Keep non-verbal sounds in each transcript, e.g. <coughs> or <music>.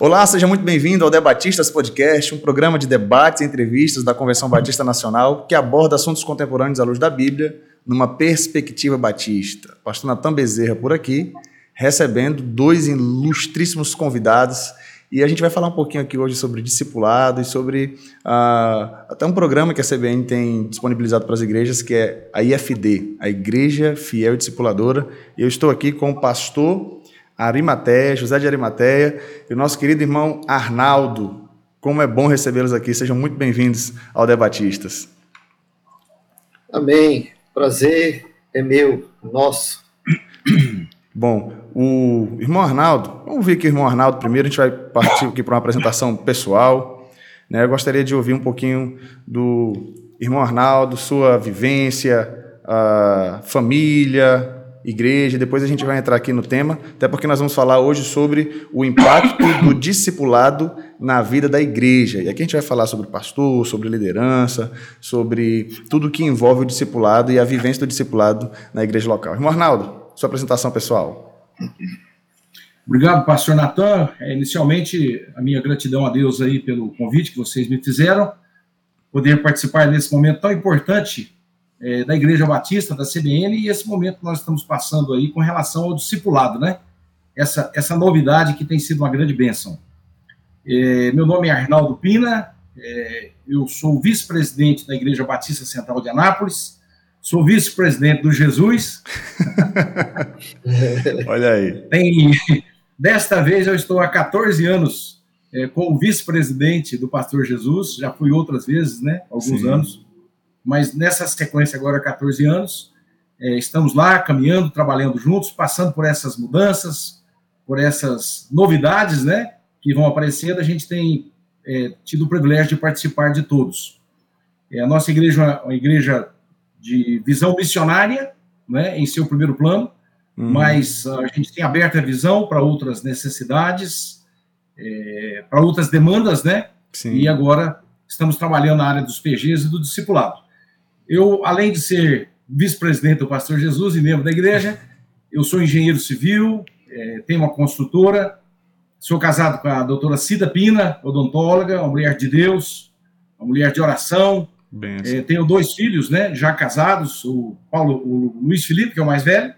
Olá, seja muito bem-vindo ao Debatistas Podcast, um programa de debates e entrevistas da Convenção Batista Nacional que aborda assuntos contemporâneos à luz da Bíblia numa perspectiva batista. Pastor Natan Bezerra por aqui, recebendo dois ilustríssimos convidados e a gente vai falar um pouquinho aqui hoje sobre discipulado e sobre uh, até um programa que a CBN tem disponibilizado para as igrejas, que é a IFD, a Igreja Fiel e Discipuladora. E eu estou aqui com o pastor Arimateia, José de Arimateia, e o nosso querido irmão Arnaldo. Como é bom recebê-los aqui. Sejam muito bem-vindos ao Debatistas. Amém. Prazer é meu, nosso. <coughs> Bom, o irmão Arnaldo, vamos ver aqui o irmão Arnaldo primeiro, a gente vai partir aqui para uma apresentação pessoal. Né? Eu gostaria de ouvir um pouquinho do irmão Arnaldo, sua vivência, a família, igreja, depois a gente vai entrar aqui no tema, até porque nós vamos falar hoje sobre o impacto do discipulado na vida da igreja. E aqui a gente vai falar sobre pastor, sobre liderança, sobre tudo que envolve o discipulado e a vivência do discipulado na igreja local. Irmão Arnaldo, sua apresentação pessoal. Obrigado, pastor Natan. É, inicialmente, a minha gratidão a Deus aí pelo convite que vocês me fizeram, poder participar desse momento tão importante é, da Igreja Batista, da CBN, e esse momento que nós estamos passando aí com relação ao discipulado, né? Essa, essa novidade que tem sido uma grande bênção. É, meu nome é Arnaldo Pina, é, eu sou vice-presidente da Igreja Batista Central de Anápolis, Sou vice-presidente do Jesus. <laughs> Olha aí. Tem, desta vez eu estou há 14 anos é, como vice-presidente do Pastor Jesus. Já fui outras vezes, né? Alguns Sim. anos. Mas nessa sequência agora, 14 anos, é, estamos lá caminhando, trabalhando juntos, passando por essas mudanças, por essas novidades, né? Que vão aparecendo. A gente tem é, tido o privilégio de participar de todos. É, a nossa igreja é uma igreja de visão missionária, né, em seu primeiro plano, uhum. mas a gente tem aberto a visão para outras necessidades, é, para outras demandas, né? Sim. E agora estamos trabalhando na área dos PGs e do discipulado. Eu, além de ser vice-presidente do Pastor Jesus e membro da igreja, eu sou engenheiro civil, é, tenho uma construtora, sou casado com a doutora Cida Pina, odontóloga, uma mulher de Deus, uma mulher de oração, é, tenho dois filhos, né, já casados, o Paulo, o Luiz Felipe, que é o mais velho,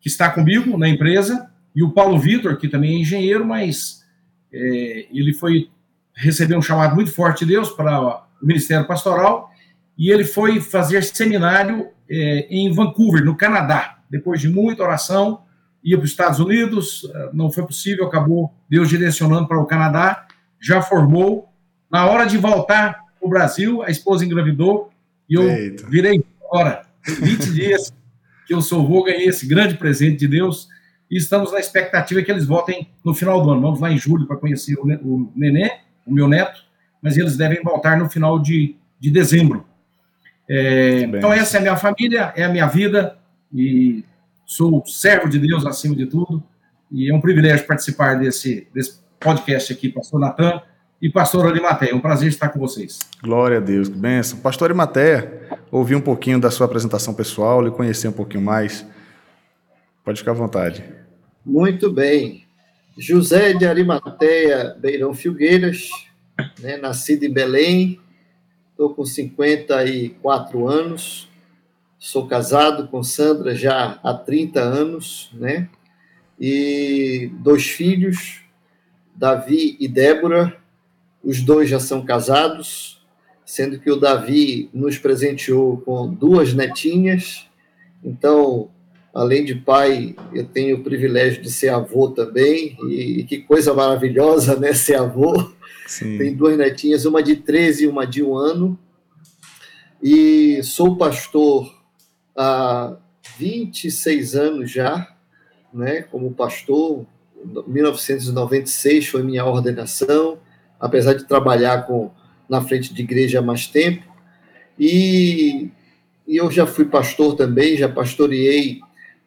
que está comigo na empresa, e o Paulo Vitor, que também é engenheiro, mas é, ele foi receber um chamado muito forte de Deus para o Ministério Pastoral, e ele foi fazer seminário é, em Vancouver, no Canadá. Depois de muita oração, ia para os Estados Unidos, não foi possível, acabou Deus direcionando para o Canadá, já formou. Na hora de voltar o Brasil, a esposa engravidou e eu Eita. virei fora. 20 <laughs> dias que eu sou vou, ganhei esse grande presente de Deus e estamos na expectativa que eles voltem no final do ano. Vamos lá em julho para conhecer o, o nenê, o meu neto, mas eles devem voltar no final de, de dezembro. É, então, essa é a minha família, é a minha vida e sou servo de Deus acima de tudo. E é um privilégio participar desse, desse podcast aqui, Pastor Natan e pastor Arimateia. É um prazer estar com vocês. Glória a Deus, que benção. Pastor Arimateia, ouvi um pouquinho da sua apresentação pessoal, lhe conhecer um pouquinho mais. Pode ficar à vontade. Muito bem. José de Arimateia Beirão Filgueiras, né, nascido em Belém, estou com 54 anos, sou casado com Sandra já há 30 anos, né? E dois filhos, Davi e Débora, os dois já são casados, sendo que o Davi nos presenteou com duas netinhas. Então, além de pai, eu tenho o privilégio de ser avô também, e, que coisa maravilhosa, né, ser avô. Sim. Tem duas netinhas, uma de 13 e uma de um ano. E sou pastor há 26 anos já, né, como pastor. 1996 foi minha ordenação apesar de trabalhar com na frente de igreja há mais tempo. E, e eu já fui pastor também, já pastoreei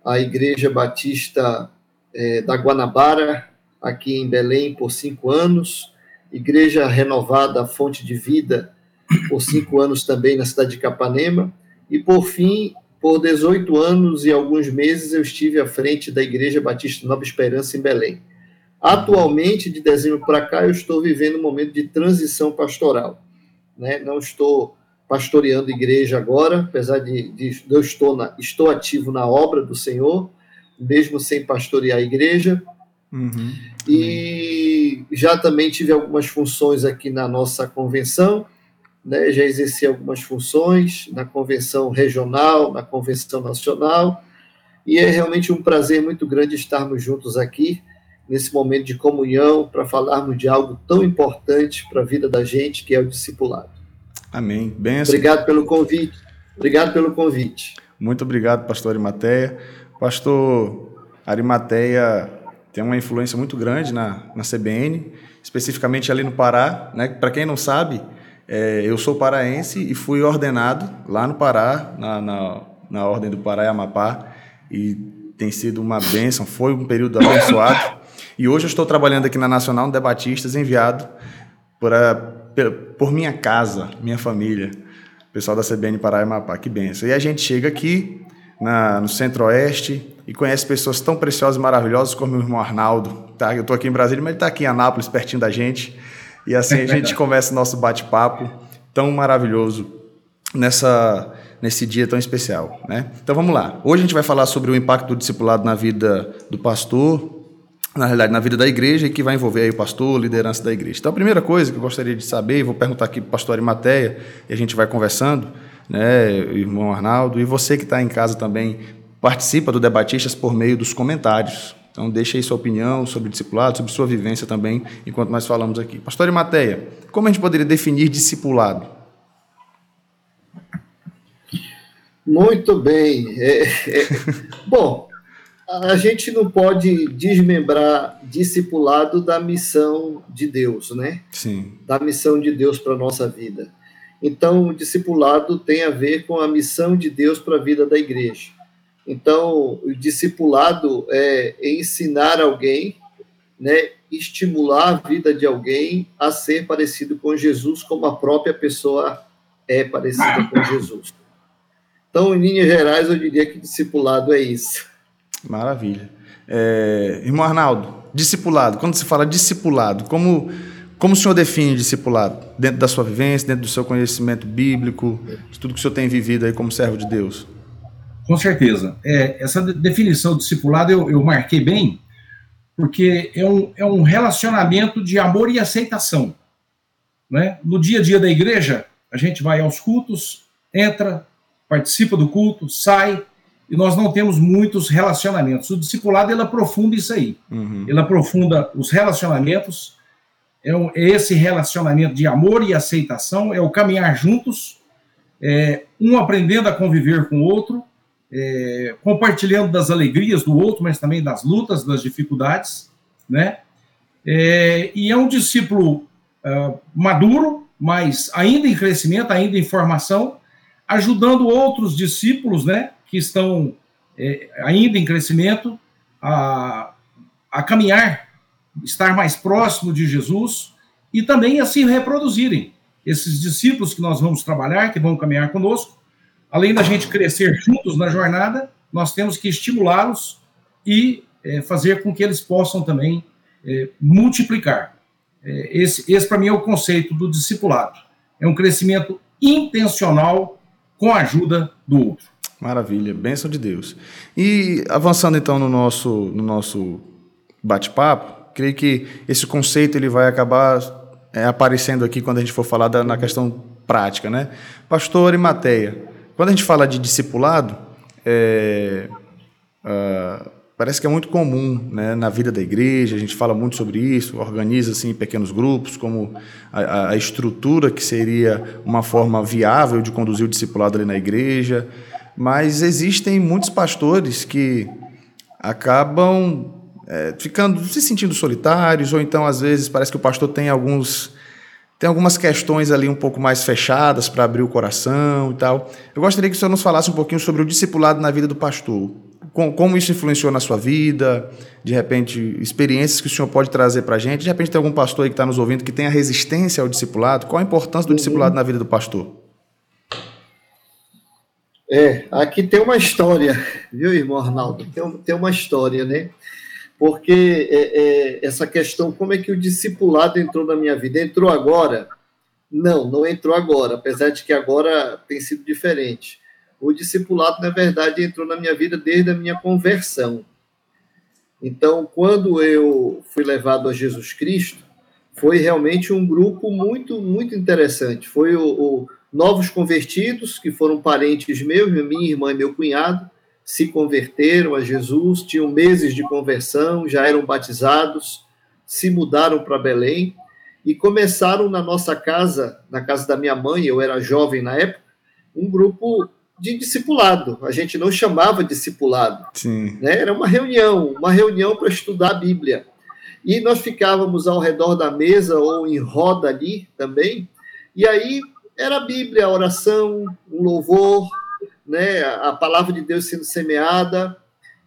a Igreja Batista é, da Guanabara, aqui em Belém, por cinco anos. Igreja Renovada Fonte de Vida, por cinco anos também na cidade de Capanema. E, por fim, por 18 anos e alguns meses, eu estive à frente da Igreja Batista Nova Esperança, em Belém. Atualmente, de dezembro para cá, eu estou vivendo um momento de transição pastoral. Né? Não estou pastoreando igreja agora, apesar de, de eu estou, na, estou ativo na obra do Senhor, mesmo sem pastorear a igreja. Uhum. E já também tive algumas funções aqui na nossa convenção, né? já exerci algumas funções na convenção regional, na convenção nacional, e é realmente um prazer muito grande estarmos juntos aqui, nesse momento de comunhão, para falarmos de algo tão importante para a vida da gente, que é o discipulado. Amém. Benção. Obrigado pelo convite. Obrigado pelo convite. Muito obrigado, pastor Arimateia. Pastor Arimateia tem uma influência muito grande na, na CBN, especificamente ali no Pará. Né? Para quem não sabe, é, eu sou paraense e fui ordenado lá no Pará, na, na, na Ordem do Pará e Amapá, e tem sido uma bênção, foi um período abençoado. E hoje eu estou trabalhando aqui na Nacional no Debatistas, enviado para por minha casa, minha família, pessoal da CBN Pará e Amapá, que benção. E a gente chega aqui na, no Centro-Oeste e conhece pessoas tão preciosas e maravilhosas como o irmão Arnaldo. Tá? Eu estou aqui em Brasília, mas ele está aqui em Anápolis, pertinho da gente. E assim a <laughs> gente começa o nosso bate-papo tão maravilhoso nessa, nesse dia tão especial. Né? Então vamos lá. Hoje a gente vai falar sobre o impacto do discipulado na vida do pastor, na realidade, na vida da igreja e que vai envolver aí o pastor, liderança da igreja. Então, a primeira coisa que eu gostaria de saber, vou perguntar aqui para o pastor Arimateia, e a gente vai conversando, né, irmão Arnaldo, e você que está em casa também, participa do Debatistas por meio dos comentários. Então, deixe aí sua opinião sobre discipulado, sobre sua vivência também, enquanto nós falamos aqui. Pastor Arimateia, como a gente poderia definir discipulado? Muito bem. É, é, bom, a gente não pode desmembrar discipulado da missão de Deus, né? Sim. Da missão de Deus para a nossa vida. Então, o discipulado tem a ver com a missão de Deus para a vida da igreja. Então, o discipulado é ensinar alguém, né, estimular a vida de alguém a ser parecido com Jesus, como a própria pessoa é parecida com Jesus. Então, em linhas gerais, eu diria que discipulado é isso. Maravilha. É, irmão Arnaldo, discipulado. Quando se fala discipulado, como, como o senhor define discipulado? Dentro da sua vivência, dentro do seu conhecimento bíblico, de tudo que o senhor tem vivido aí como servo de Deus? Com certeza. É, essa definição de discipulado eu, eu marquei bem, porque é um, é um relacionamento de amor e aceitação. Né? No dia a dia da igreja, a gente vai aos cultos, entra, participa do culto, sai, e nós não temos muitos relacionamentos. O discipulado ele aprofunda isso aí. Uhum. Ele aprofunda os relacionamentos. É, um, é, esse relacionamento de amor e aceitação, é o caminhar juntos, é, um aprendendo a conviver com o outro, é, compartilhando das alegrias do outro, mas também das lutas, das dificuldades, né? É, e é um discípulo uh, maduro, mas ainda em crescimento, ainda em formação, ajudando outros discípulos, né? Que estão é, ainda em crescimento a, a caminhar, estar mais próximo de Jesus e também a se reproduzirem. Esses discípulos que nós vamos trabalhar, que vão caminhar conosco, além da gente crescer juntos na jornada, nós temos que estimulá-los e é, fazer com que eles possam também é, multiplicar. É, esse, esse para mim, é o conceito do discipulado. É um crescimento intencional com a ajuda do outro. Maravilha, bênção de Deus. E avançando então no nosso, no nosso bate-papo, creio que esse conceito ele vai acabar é, aparecendo aqui quando a gente for falar da, na questão prática, né? Pastor e Mateia, quando a gente fala de discipulado, é, uh, parece que é muito comum né, na vida da igreja, a gente fala muito sobre isso, organiza assim, pequenos grupos, como a, a estrutura que seria uma forma viável de conduzir o discipulado ali na igreja, mas existem muitos pastores que acabam é, ficando se sentindo solitários ou então às vezes parece que o pastor tem alguns tem algumas questões ali um pouco mais fechadas para abrir o coração e tal. Eu gostaria que o senhor nos falasse um pouquinho sobre o discipulado na vida do pastor. Como isso influenciou na sua vida, de repente, experiências que o senhor pode trazer para a gente. De repente, tem algum pastor aí que está nos ouvindo que tem a resistência ao discipulado. Qual a importância do uhum. discipulado na vida do pastor? É, aqui tem uma história, viu, irmão Arnaldo? Tem, tem uma história, né? porque é, é, essa questão, como é que o discipulado entrou na minha vida? Entrou agora? Não, não entrou agora, apesar de que agora tem sido diferente. O discipulado, na verdade, entrou na minha vida desde a minha conversão. Então, quando eu fui levado a Jesus Cristo, foi realmente um grupo muito, muito interessante. Foi o, o novos convertidos, que foram parentes meus, minha irmã e meu cunhado, se converteram a Jesus, tinham meses de conversão, já eram batizados, se mudaram para Belém e começaram na nossa casa, na casa da minha mãe, eu era jovem na época, um grupo de discipulado. A gente não chamava discipulado. Sim. Né? Era uma reunião, uma reunião para estudar a Bíblia. E nós ficávamos ao redor da mesa ou em roda ali também. E aí era a Bíblia, a oração, um louvor, né? a palavra de Deus sendo semeada.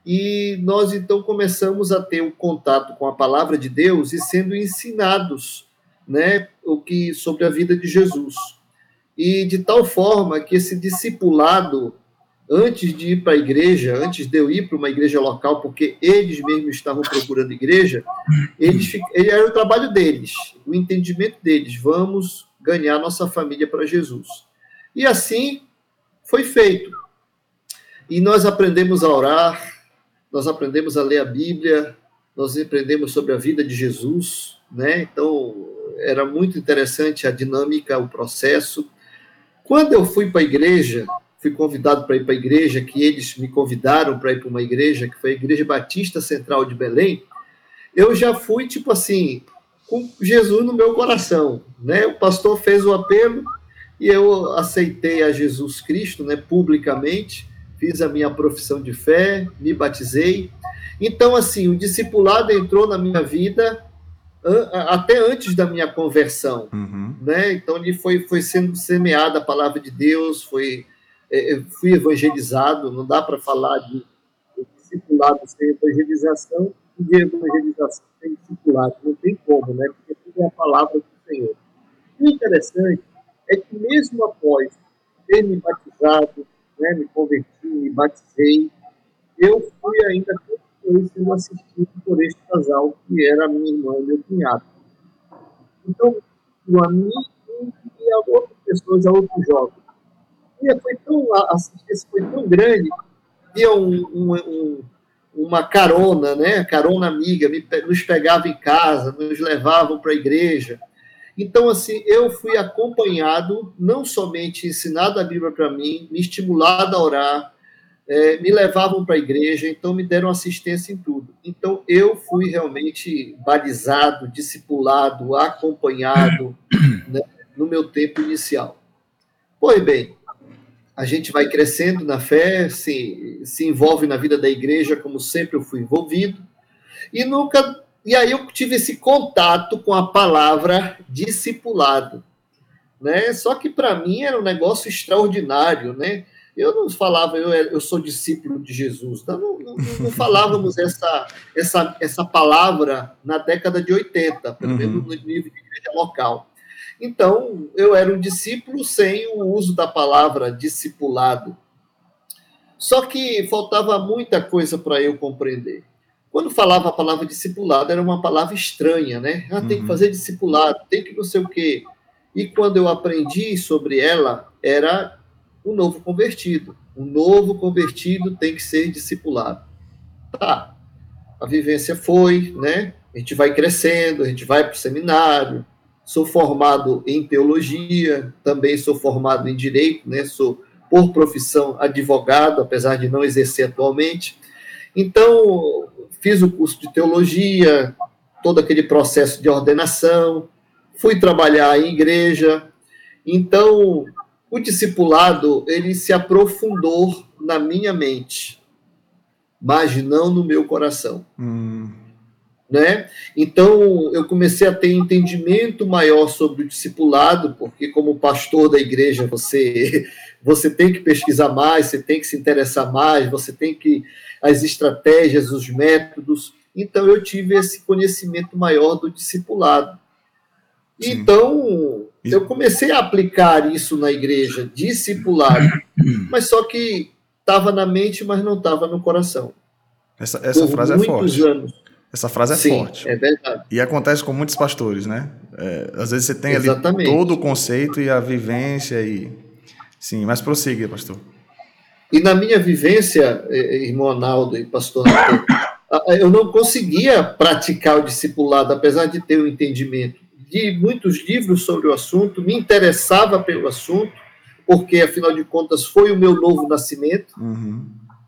E nós então começamos a ter o um contato com a palavra de Deus e sendo ensinados né, o que sobre a vida de Jesus. E de tal forma que esse discipulado, antes de ir para a igreja, antes de eu ir para uma igreja local, porque eles mesmos estavam procurando igreja, eles, ele era o trabalho deles, o entendimento deles, vamos ganhar nossa família para Jesus. E assim foi feito. E nós aprendemos a orar, nós aprendemos a ler a Bíblia, nós aprendemos sobre a vida de Jesus, né? Então, era muito interessante a dinâmica, o processo. Quando eu fui para a igreja, fui convidado para ir para a igreja, que eles me convidaram para ir para uma igreja, que foi a Igreja Batista Central de Belém, eu já fui, tipo assim, com Jesus no meu coração, né? O pastor fez o apelo e eu aceitei a Jesus Cristo, né, publicamente, fiz a minha profissão de fé, me batizei. Então, assim, o discipulado entrou na minha vida até antes da minha conversão, uhum. né? Então ele foi foi sendo semeada a palavra de Deus, foi é, é fui evangelizado. Não dá para falar de, de discipulado sem evangelização de evangelização sem discipulado. Não tem como, né? Porque tudo é a palavra do Senhor. O interessante é que mesmo após ter me batizado, né, me converti, me batizei, eu fui ainda sendo assistido por este casal, que era minha irmã e meu cunhado. Então, a mim e a outras pessoas, a outros jovens. E foi tão, a assistência foi tão grande, que um, um, um, uma carona, né? Carona amiga, me, nos pegava em casa, nos levavam para a igreja. Então, assim, eu fui acompanhado, não somente ensinado a Bíblia para mim, me estimulado a orar, é, me levavam para a igreja, então me deram assistência em tudo. Então eu fui realmente balizado, discipulado, acompanhado né, no meu tempo inicial. Pois bem, a gente vai crescendo na fé, se, se envolve na vida da igreja, como sempre eu fui envolvido, e nunca. E aí eu tive esse contato com a palavra discipulado. Né? Só que para mim era um negócio extraordinário, né? Eu não falava, eu, eu sou discípulo de Jesus. Não, não, não, falávamos <laughs> essa, essa, essa palavra na década de 80, pelo menos uhum. no nível de igreja local. Então, eu era um discípulo sem o uso da palavra discipulado. Só que faltava muita coisa para eu compreender. Quando falava a palavra discipulado, era uma palavra estranha, né? Ah, tem que uhum. fazer discipulado, tem que não sei o quê. E quando eu aprendi sobre ela, era o novo convertido. O novo convertido tem que ser discipulado. Tá, a vivência foi, né? A gente vai crescendo, a gente vai para o seminário. Sou formado em teologia, também sou formado em direito, né? Sou, por profissão, advogado, apesar de não exercer atualmente. Então, fiz o curso de teologia, todo aquele processo de ordenação, fui trabalhar em igreja. Então, o discipulado ele se aprofundou na minha mente, mas não no meu coração. Hum. Né? Então eu comecei a ter entendimento maior sobre o discipulado, porque como pastor da igreja você <laughs> você tem que pesquisar mais, você tem que se interessar mais, você tem que as estratégias, os métodos. Então eu tive esse conhecimento maior do discipulado. Sim. Então eu comecei a aplicar isso na igreja, discipulado, <coughs> mas só que estava na mente, mas não estava no coração. Essa, essa frase é forte. Anos, Essa frase é Sim, forte. É verdade. E acontece com muitos pastores, né? É, às vezes você tem Exatamente. ali todo o conceito e a vivência e sim, mas prossiga, pastor. E na minha vivência, eh, irmão Arnaldo e pastor <coughs> eu não conseguia praticar o discipulado, apesar de ter o um entendimento de muitos livros sobre o assunto, me interessava pelo assunto, porque afinal de contas foi o meu novo nascimento, uhum.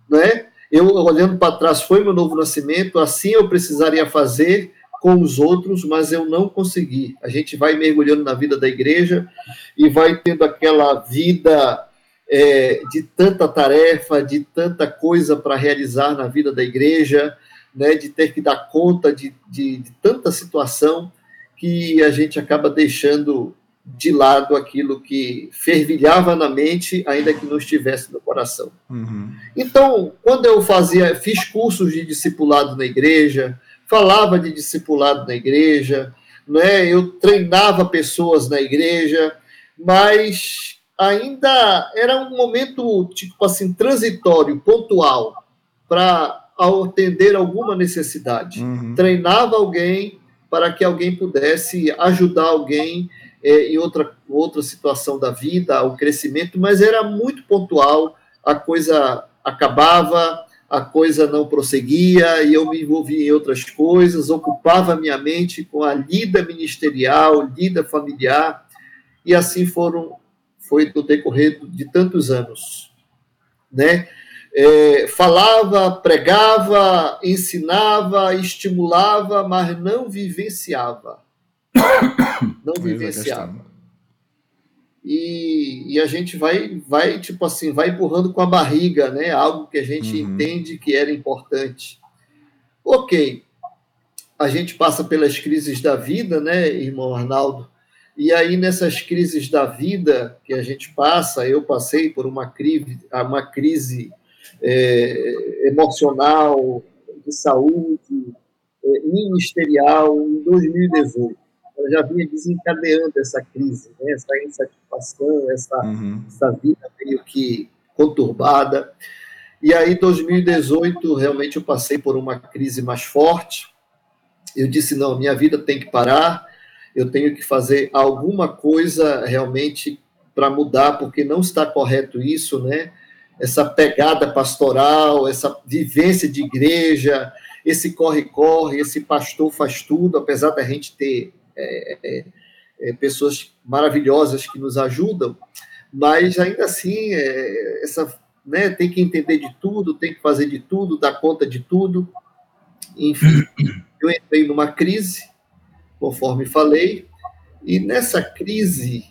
né? Eu olhando para trás foi meu novo nascimento, assim eu precisaria fazer com os outros, mas eu não consegui. A gente vai mergulhando na vida da igreja e vai tendo aquela vida é, de tanta tarefa, de tanta coisa para realizar na vida da igreja, né, de ter que dar conta de, de, de tanta situação que a gente acaba deixando de lado aquilo que fervilhava na mente, ainda que não estivesse no coração. Uhum. Então, quando eu fazia, fiz cursos de discipulado na igreja, falava de discipulado na igreja, né? Eu treinava pessoas na igreja, mas ainda era um momento tipo assim transitório, pontual, para atender alguma necessidade. Uhum. Treinava alguém para que alguém pudesse ajudar alguém é, em outra, outra situação da vida, o crescimento, mas era muito pontual, a coisa acabava, a coisa não prosseguia e eu me envolvia em outras coisas, ocupava minha mente com a lida ministerial, lida familiar, e assim foram foi no decorrer de tantos anos, né? É, falava, pregava, ensinava, estimulava, mas não vivenciava <coughs> não vivenciava. E, e a gente vai, vai, tipo assim, vai empurrando com a barriga, né? Algo que a gente uhum. entende que era importante. Ok, a gente passa pelas crises da vida, né, irmão Arnaldo? E aí, nessas crises da vida que a gente passa, eu passei por uma crise, uma crise é, emocional, de saúde, é, ministerial, em 2018 ela já vinha desencadeando essa crise, né? essa insatisfação, essa, uhum. essa vida meio que conturbada. E aí, 2018, realmente eu passei por uma crise mais forte. Eu disse: não, minha vida tem que parar, eu tenho que fazer alguma coisa realmente para mudar, porque não está correto isso, né? Essa pegada pastoral, essa vivência de igreja, esse corre-corre, esse pastor faz tudo, apesar da gente ter é, é, é, pessoas maravilhosas que nos ajudam, mas ainda assim, é, essa, né, tem que entender de tudo, tem que fazer de tudo, dar conta de tudo. Enfim, <coughs> eu entrei numa crise, conforme falei, e nessa crise,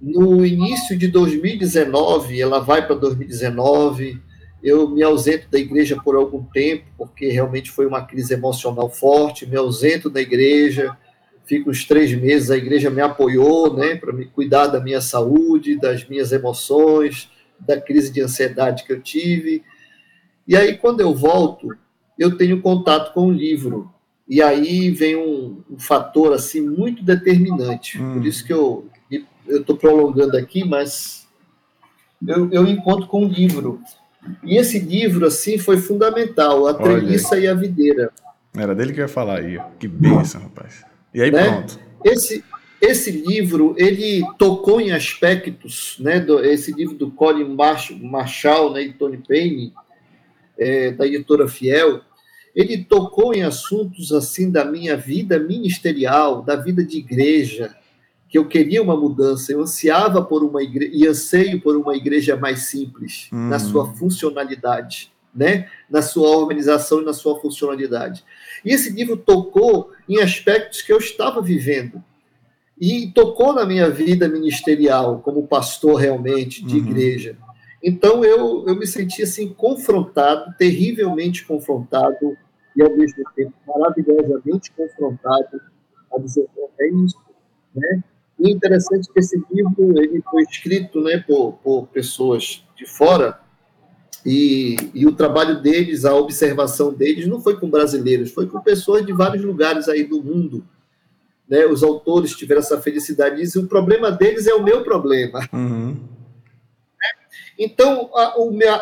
no início de 2019, ela vai para 2019, eu me ausento da igreja por algum tempo, porque realmente foi uma crise emocional forte, me ausento da igreja, fico uns três meses, a igreja me apoiou, né, para me cuidar da minha saúde, das minhas emoções, da crise de ansiedade que eu tive. E aí, quando eu volto, eu tenho contato com o livro. E aí vem um, um fator assim muito determinante. Hum. Por isso que eu estou prolongando aqui, mas eu, eu encontro com um livro. E esse livro assim foi fundamental, A Treliça e a Videira. Era dele que eu ia falar aí. Que bênção, rapaz. E aí né? pronto. Esse, esse livro, ele tocou em aspectos, né, do, esse livro do Colin Marshall né, e Tony Payne, é, da editora Fiel, ele tocou em assuntos assim da minha vida ministerial, da vida de igreja, que eu queria uma mudança, eu ansiava por uma igreja, e anseio por uma igreja mais simples, hum. na sua funcionalidade, né? na sua organização e na sua funcionalidade. E esse livro tocou em aspectos que eu estava vivendo. E tocou na minha vida ministerial, como pastor realmente de uhum. igreja. Então eu, eu me senti assim confrontado, terrivelmente confrontado, e ao mesmo tempo maravilhosamente confrontado a dizer, é isso. Né? E interessante que esse livro ele foi escrito né, por, por pessoas de fora, e, e, o trabalho deles, a observação deles, não foi com brasileiros, foi com pessoas de vários lugares aí do mundo. Né? Os autores tiveram essa felicidade. E o problema deles é o meu problema. Uhum. Então, a,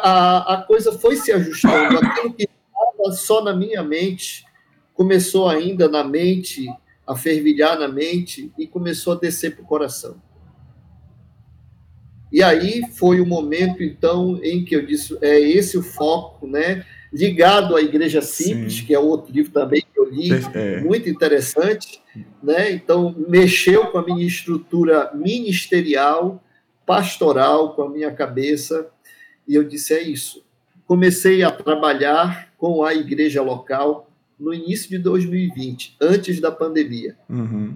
a, a, coisa foi se ajustando. Aquilo que estava só na minha mente começou ainda na mente, a fervilhar na mente e começou a descer para o coração. E aí foi o momento, então, em que eu disse, é esse o foco, né? Ligado à Igreja Simples, Sim. que é outro livro também que eu li, é. muito interessante, né? Então, mexeu com a minha estrutura ministerial, pastoral, com a minha cabeça, e eu disse, é isso. Comecei a trabalhar com a igreja local no início de 2020, antes da pandemia, uhum.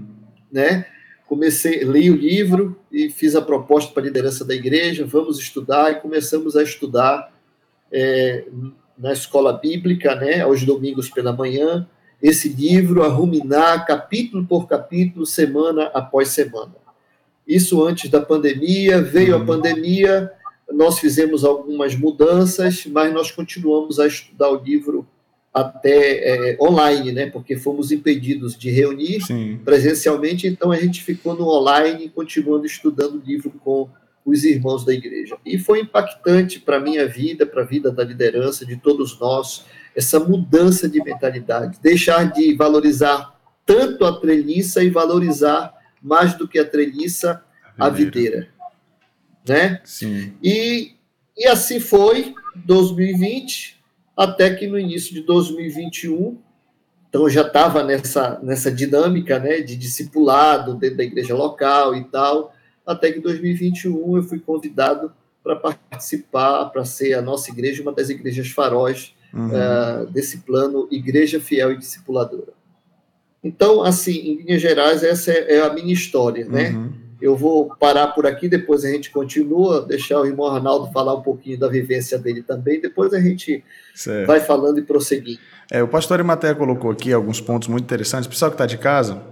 né? Comecei, li o livro e fiz a proposta para a liderança da igreja, vamos estudar, e começamos a estudar é, na escola bíblica, né, aos domingos pela manhã, esse livro, a ruminar capítulo por capítulo, semana após semana. Isso antes da pandemia, veio a uhum. pandemia, nós fizemos algumas mudanças, mas nós continuamos a estudar o livro até é, online, né? Porque fomos impedidos de reunir Sim. presencialmente, então a gente ficou no online, continuando estudando o livro com os irmãos da igreja. E foi impactante para a minha vida, para a vida da liderança, de todos nós, essa mudança de mentalidade, deixar de valorizar tanto a treliça e valorizar mais do que a treliça a videira, né? Sim. E, e assim foi 2020 até que no início de 2021, então já estava nessa, nessa dinâmica né, de discipulado dentro da igreja local e tal, até que em 2021 eu fui convidado para participar, para ser a nossa igreja uma das igrejas faróis uhum. uh, desse plano Igreja Fiel e Discipuladora. Então, assim, em linhas gerais, essa é, é a minha história, né? Uhum. Eu vou parar por aqui, depois a gente continua, deixar o irmão Arnaldo falar um pouquinho da vivência dele também, depois a gente certo. vai falando e prosseguindo. É, o pastor Imaté colocou aqui alguns pontos muito interessantes. Pessoal que está de casa,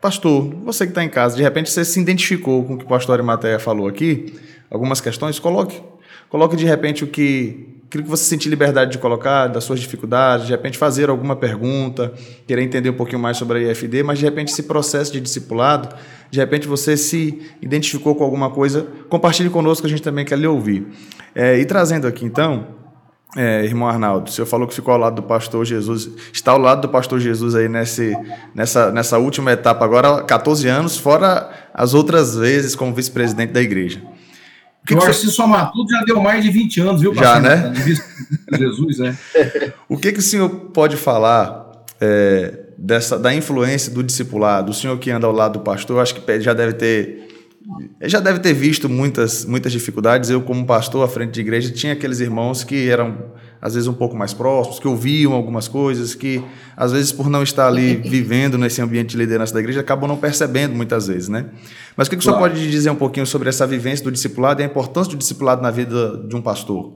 pastor, você que está em casa, de repente você se identificou com o que o pastor Imaté falou aqui, algumas questões, coloque. Coloque de repente o que aquilo que você sentir liberdade de colocar, das suas dificuldades, de repente fazer alguma pergunta, querer entender um pouquinho mais sobre a IFD, mas de repente esse processo de discipulado, de repente você se identificou com alguma coisa, compartilhe conosco, a gente também quer lhe ouvir. É, e trazendo aqui então, é, irmão Arnaldo, o senhor falou que ficou ao lado do pastor Jesus, está ao lado do pastor Jesus aí nesse, nessa, nessa última etapa agora, 14 anos, fora as outras vezes como vice-presidente da igreja. Que acho que se somar tudo já deu mais de 20 anos, viu, Já, né? Jesus, né? <laughs> o que, que o senhor pode falar é, dessa, da influência do discipulado? O senhor que anda ao lado do pastor, acho que já deve ter já deve ter visto muitas, muitas dificuldades. Eu, como pastor à frente de igreja, tinha aqueles irmãos que eram às vezes um pouco mais próximos, que ouviam algumas coisas, que às vezes por não estar ali <laughs> vivendo nesse ambiente de liderança da igreja, acabam não percebendo muitas vezes, né? Mas o que, que claro. o senhor pode dizer um pouquinho sobre essa vivência do discipulado e a importância do discipulado na vida de um pastor?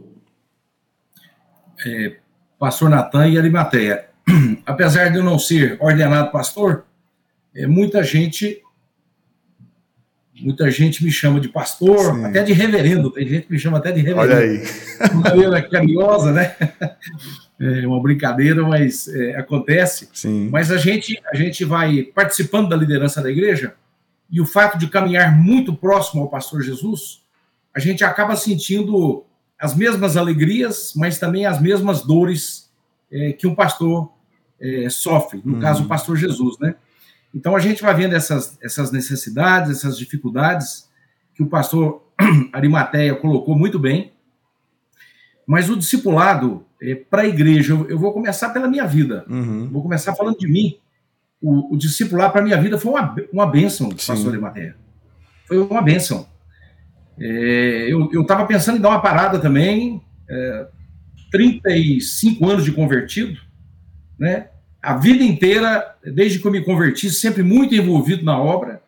É, pastor Natan e Arimateia. <clears throat> Apesar de eu não ser ordenado pastor, é, muita gente Muita gente me chama de pastor, Sim. até de reverendo. Tem gente que me chama até de reverendo. Olha aí. <laughs> De maneira carinhosa, né? É uma brincadeira, mas é, acontece. Sim. Mas a gente, a gente vai participando da liderança da igreja e o fato de caminhar muito próximo ao pastor Jesus, a gente acaba sentindo as mesmas alegrias, mas também as mesmas dores é, que um pastor é, sofre, no uhum. caso, o pastor Jesus, né? Então a gente vai vendo essas, essas necessidades, essas dificuldades que o pastor <clears throat> Arimateia colocou muito bem. Mas o discipulado é, para a igreja, eu, eu, vou começar pela minha vida. Uhum. Vou começar falando de mim. O, o discipulado para a minha vida foi uma, uma bênção, Sim. pastor Arimateia. Foi uma bênção. É, eu estava pensando em dar uma parada também. É, 35 anos de convertido, né? A vida inteira, desde que eu me converti, sempre muito envolvido na obra.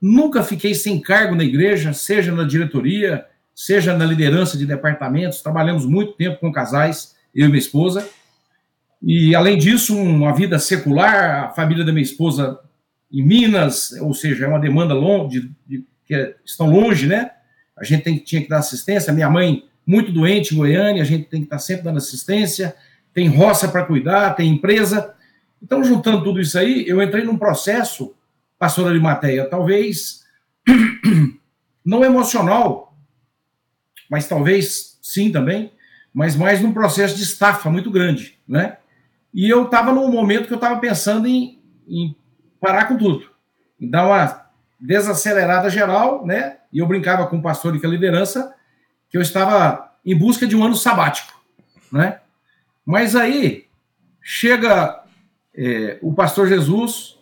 Nunca fiquei sem cargo na igreja, seja na diretoria, seja na liderança de departamentos. Trabalhamos muito tempo com casais, eu e minha esposa. E, além disso, uma vida secular, a família da minha esposa em Minas, ou seja, é uma demanda longe, de, de, que é, estão longe, né? A gente tem, tinha que dar assistência. Minha mãe, muito doente em Goiânia, a gente tem que estar sempre dando assistência. Tem roça para cuidar, tem empresa. Então, juntando tudo isso aí, eu entrei num processo, pastor Arimateia, talvez <clears throat> não emocional, mas talvez sim também, mas mais num processo de estafa muito grande, né? E eu estava num momento que eu estava pensando em, em parar com tudo, em dar uma desacelerada geral, né? E eu brincava com o pastor e com a liderança que eu estava em busca de um ano sabático, né? Mas aí chega é, o pastor Jesus,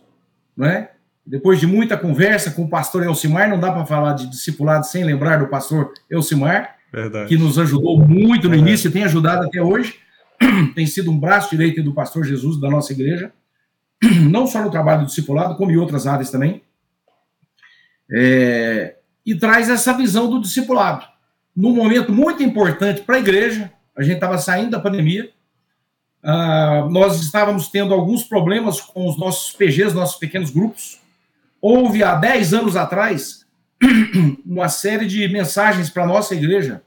né? Depois de muita conversa com o pastor Elcimar, não dá para falar de discipulado sem lembrar do pastor Elcimar, Verdade. que nos ajudou muito no início e tem ajudado até hoje. <clears throat> tem sido um braço direito do pastor Jesus da nossa igreja, <clears throat> não só no trabalho do discipulado, como em outras áreas também. É, e traz essa visão do discipulado. Num momento muito importante para a igreja, a gente estava saindo da pandemia, uh, nós estávamos tendo alguns problemas com os nossos PGs, nossos pequenos grupos. Houve há 10 anos atrás <clears throat> uma série de mensagens para a nossa igreja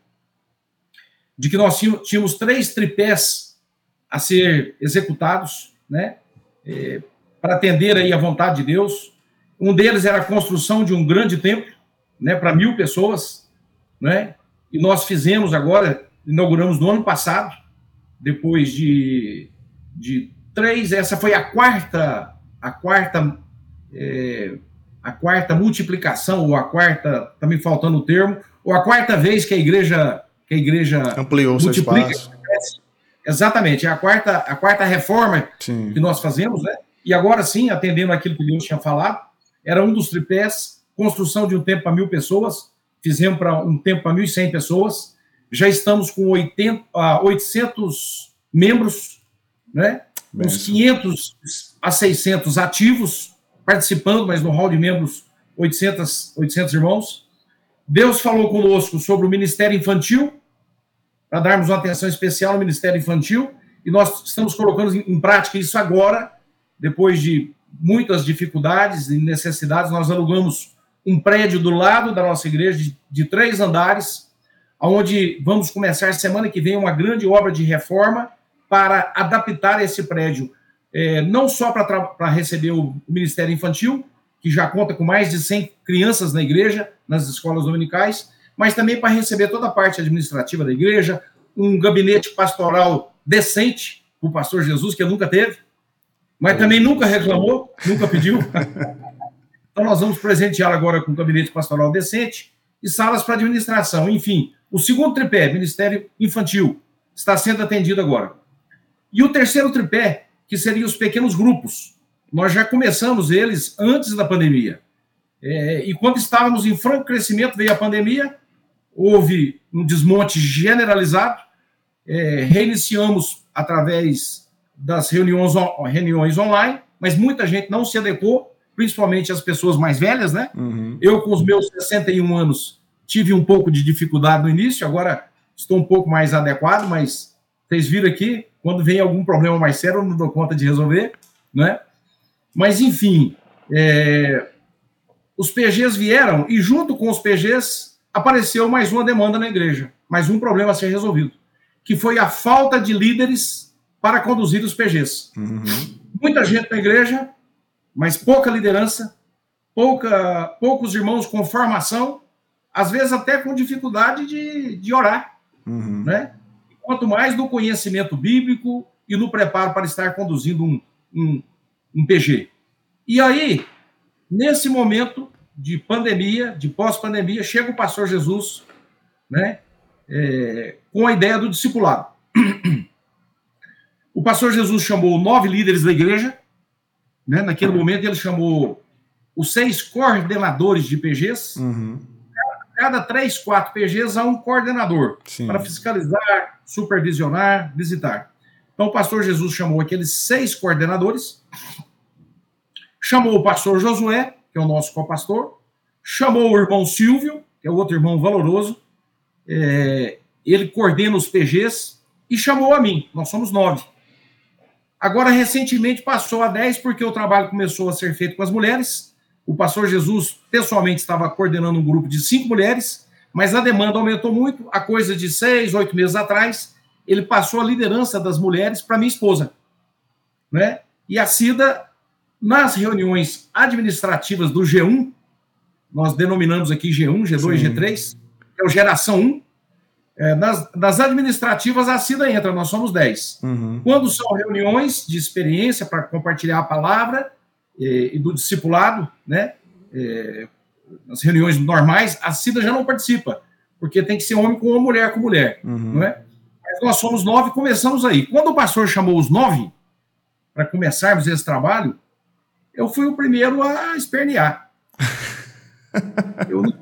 de que nós tínhamos três tripés a ser executados, né, é, para atender aí a vontade de Deus. Um deles era a construção de um grande templo, né, para mil pessoas, né, e nós fizemos agora, inauguramos no ano passado, depois de, de três, essa foi a quarta, a quarta, é, a quarta multiplicação, ou a quarta, está me faltando o termo, ou a quarta vez que a igreja que a igreja ampliou seu espaço. Exatamente, é a quarta, a quarta reforma sim. que nós fazemos, né? E agora sim, atendendo aquilo que Deus tinha falado, era um dos tripés, construção de um tempo para mil pessoas, fizemos para um tempo para 1.100 pessoas, já estamos com 80, 800 membros, né? uns 500 a 600 ativos participando, mas no hall de membros 800, 800 irmãos. Deus falou conosco sobre o Ministério Infantil, para darmos uma atenção especial ao Ministério Infantil, e nós estamos colocando em prática isso agora, depois de muitas dificuldades e necessidades. Nós alugamos um prédio do lado da nossa igreja, de, de três andares, onde vamos começar semana que vem uma grande obra de reforma para adaptar esse prédio, é, não só para receber o Ministério Infantil, que já conta com mais de 100 crianças na igreja, nas escolas dominicais, mas também para receber toda a parte administrativa da igreja, um gabinete pastoral decente, o pastor Jesus, que nunca teve, mas também nunca reclamou, nunca pediu. <laughs> Então, nós vamos presenteá-lo agora com um gabinete pastoral decente e salas para administração. Enfim, o segundo tripé, Ministério Infantil, está sendo atendido agora. E o terceiro tripé, que seriam os pequenos grupos. Nós já começamos eles antes da pandemia. É, e quando estávamos em franco crescimento, veio a pandemia, houve um desmonte generalizado, é, reiniciamos através das reuniões, reuniões online, mas muita gente não se adequou principalmente as pessoas mais velhas, né? Uhum. Eu, com os meus 61 anos, tive um pouco de dificuldade no início, agora estou um pouco mais adequado, mas vocês viram aqui, quando vem algum problema mais sério, eu não dou conta de resolver, né? Mas, enfim, é... os PGs vieram e, junto com os PGs, apareceu mais uma demanda na igreja, mais um problema a ser resolvido, que foi a falta de líderes para conduzir os PGs. Uhum. Muita gente na igreja mas pouca liderança, pouca, poucos irmãos com formação, às vezes até com dificuldade de, de orar, uhum. né? Quanto mais no conhecimento bíblico e no preparo para estar conduzindo um, um, um PG. E aí, nesse momento de pandemia, de pós-pandemia, chega o pastor Jesus, né? É, com a ideia do discipulado. O pastor Jesus chamou nove líderes da igreja, né? Naquele momento, ele chamou os seis coordenadores de PGs. Uhum. Cada três, quatro PGs há um coordenador Sim. para fiscalizar, supervisionar, visitar. Então, o pastor Jesus chamou aqueles seis coordenadores, chamou o pastor Josué, que é o nosso co-pastor, chamou o irmão Silvio, que é o outro irmão valoroso, é, ele coordena os PGs, e chamou a mim, nós somos nove. Agora, recentemente, passou a 10 porque o trabalho começou a ser feito com as mulheres. O pastor Jesus, pessoalmente, estava coordenando um grupo de cinco mulheres, mas a demanda aumentou muito. A coisa de seis, oito meses atrás, ele passou a liderança das mulheres para minha esposa. Né? E a Cida, nas reuniões administrativas do G1, nós denominamos aqui G1, G2, Sim. G3, que é o Geração 1, É, nas, nas, administrativas, a Cida entra, nós somos 10. Uhum. Quando são reuniões de experiência para compartilhar a palavra e, do discipulado, né? É, nas reuniões normais, a Cida já não participa, porque tem que ser homem com uma mulher com mulher, uhum. não é? Mas nós somos nove e começamos aí. Quando o pastor chamou os nove para começarmos esse trabalho, eu fui o primeiro a espernear. eu não,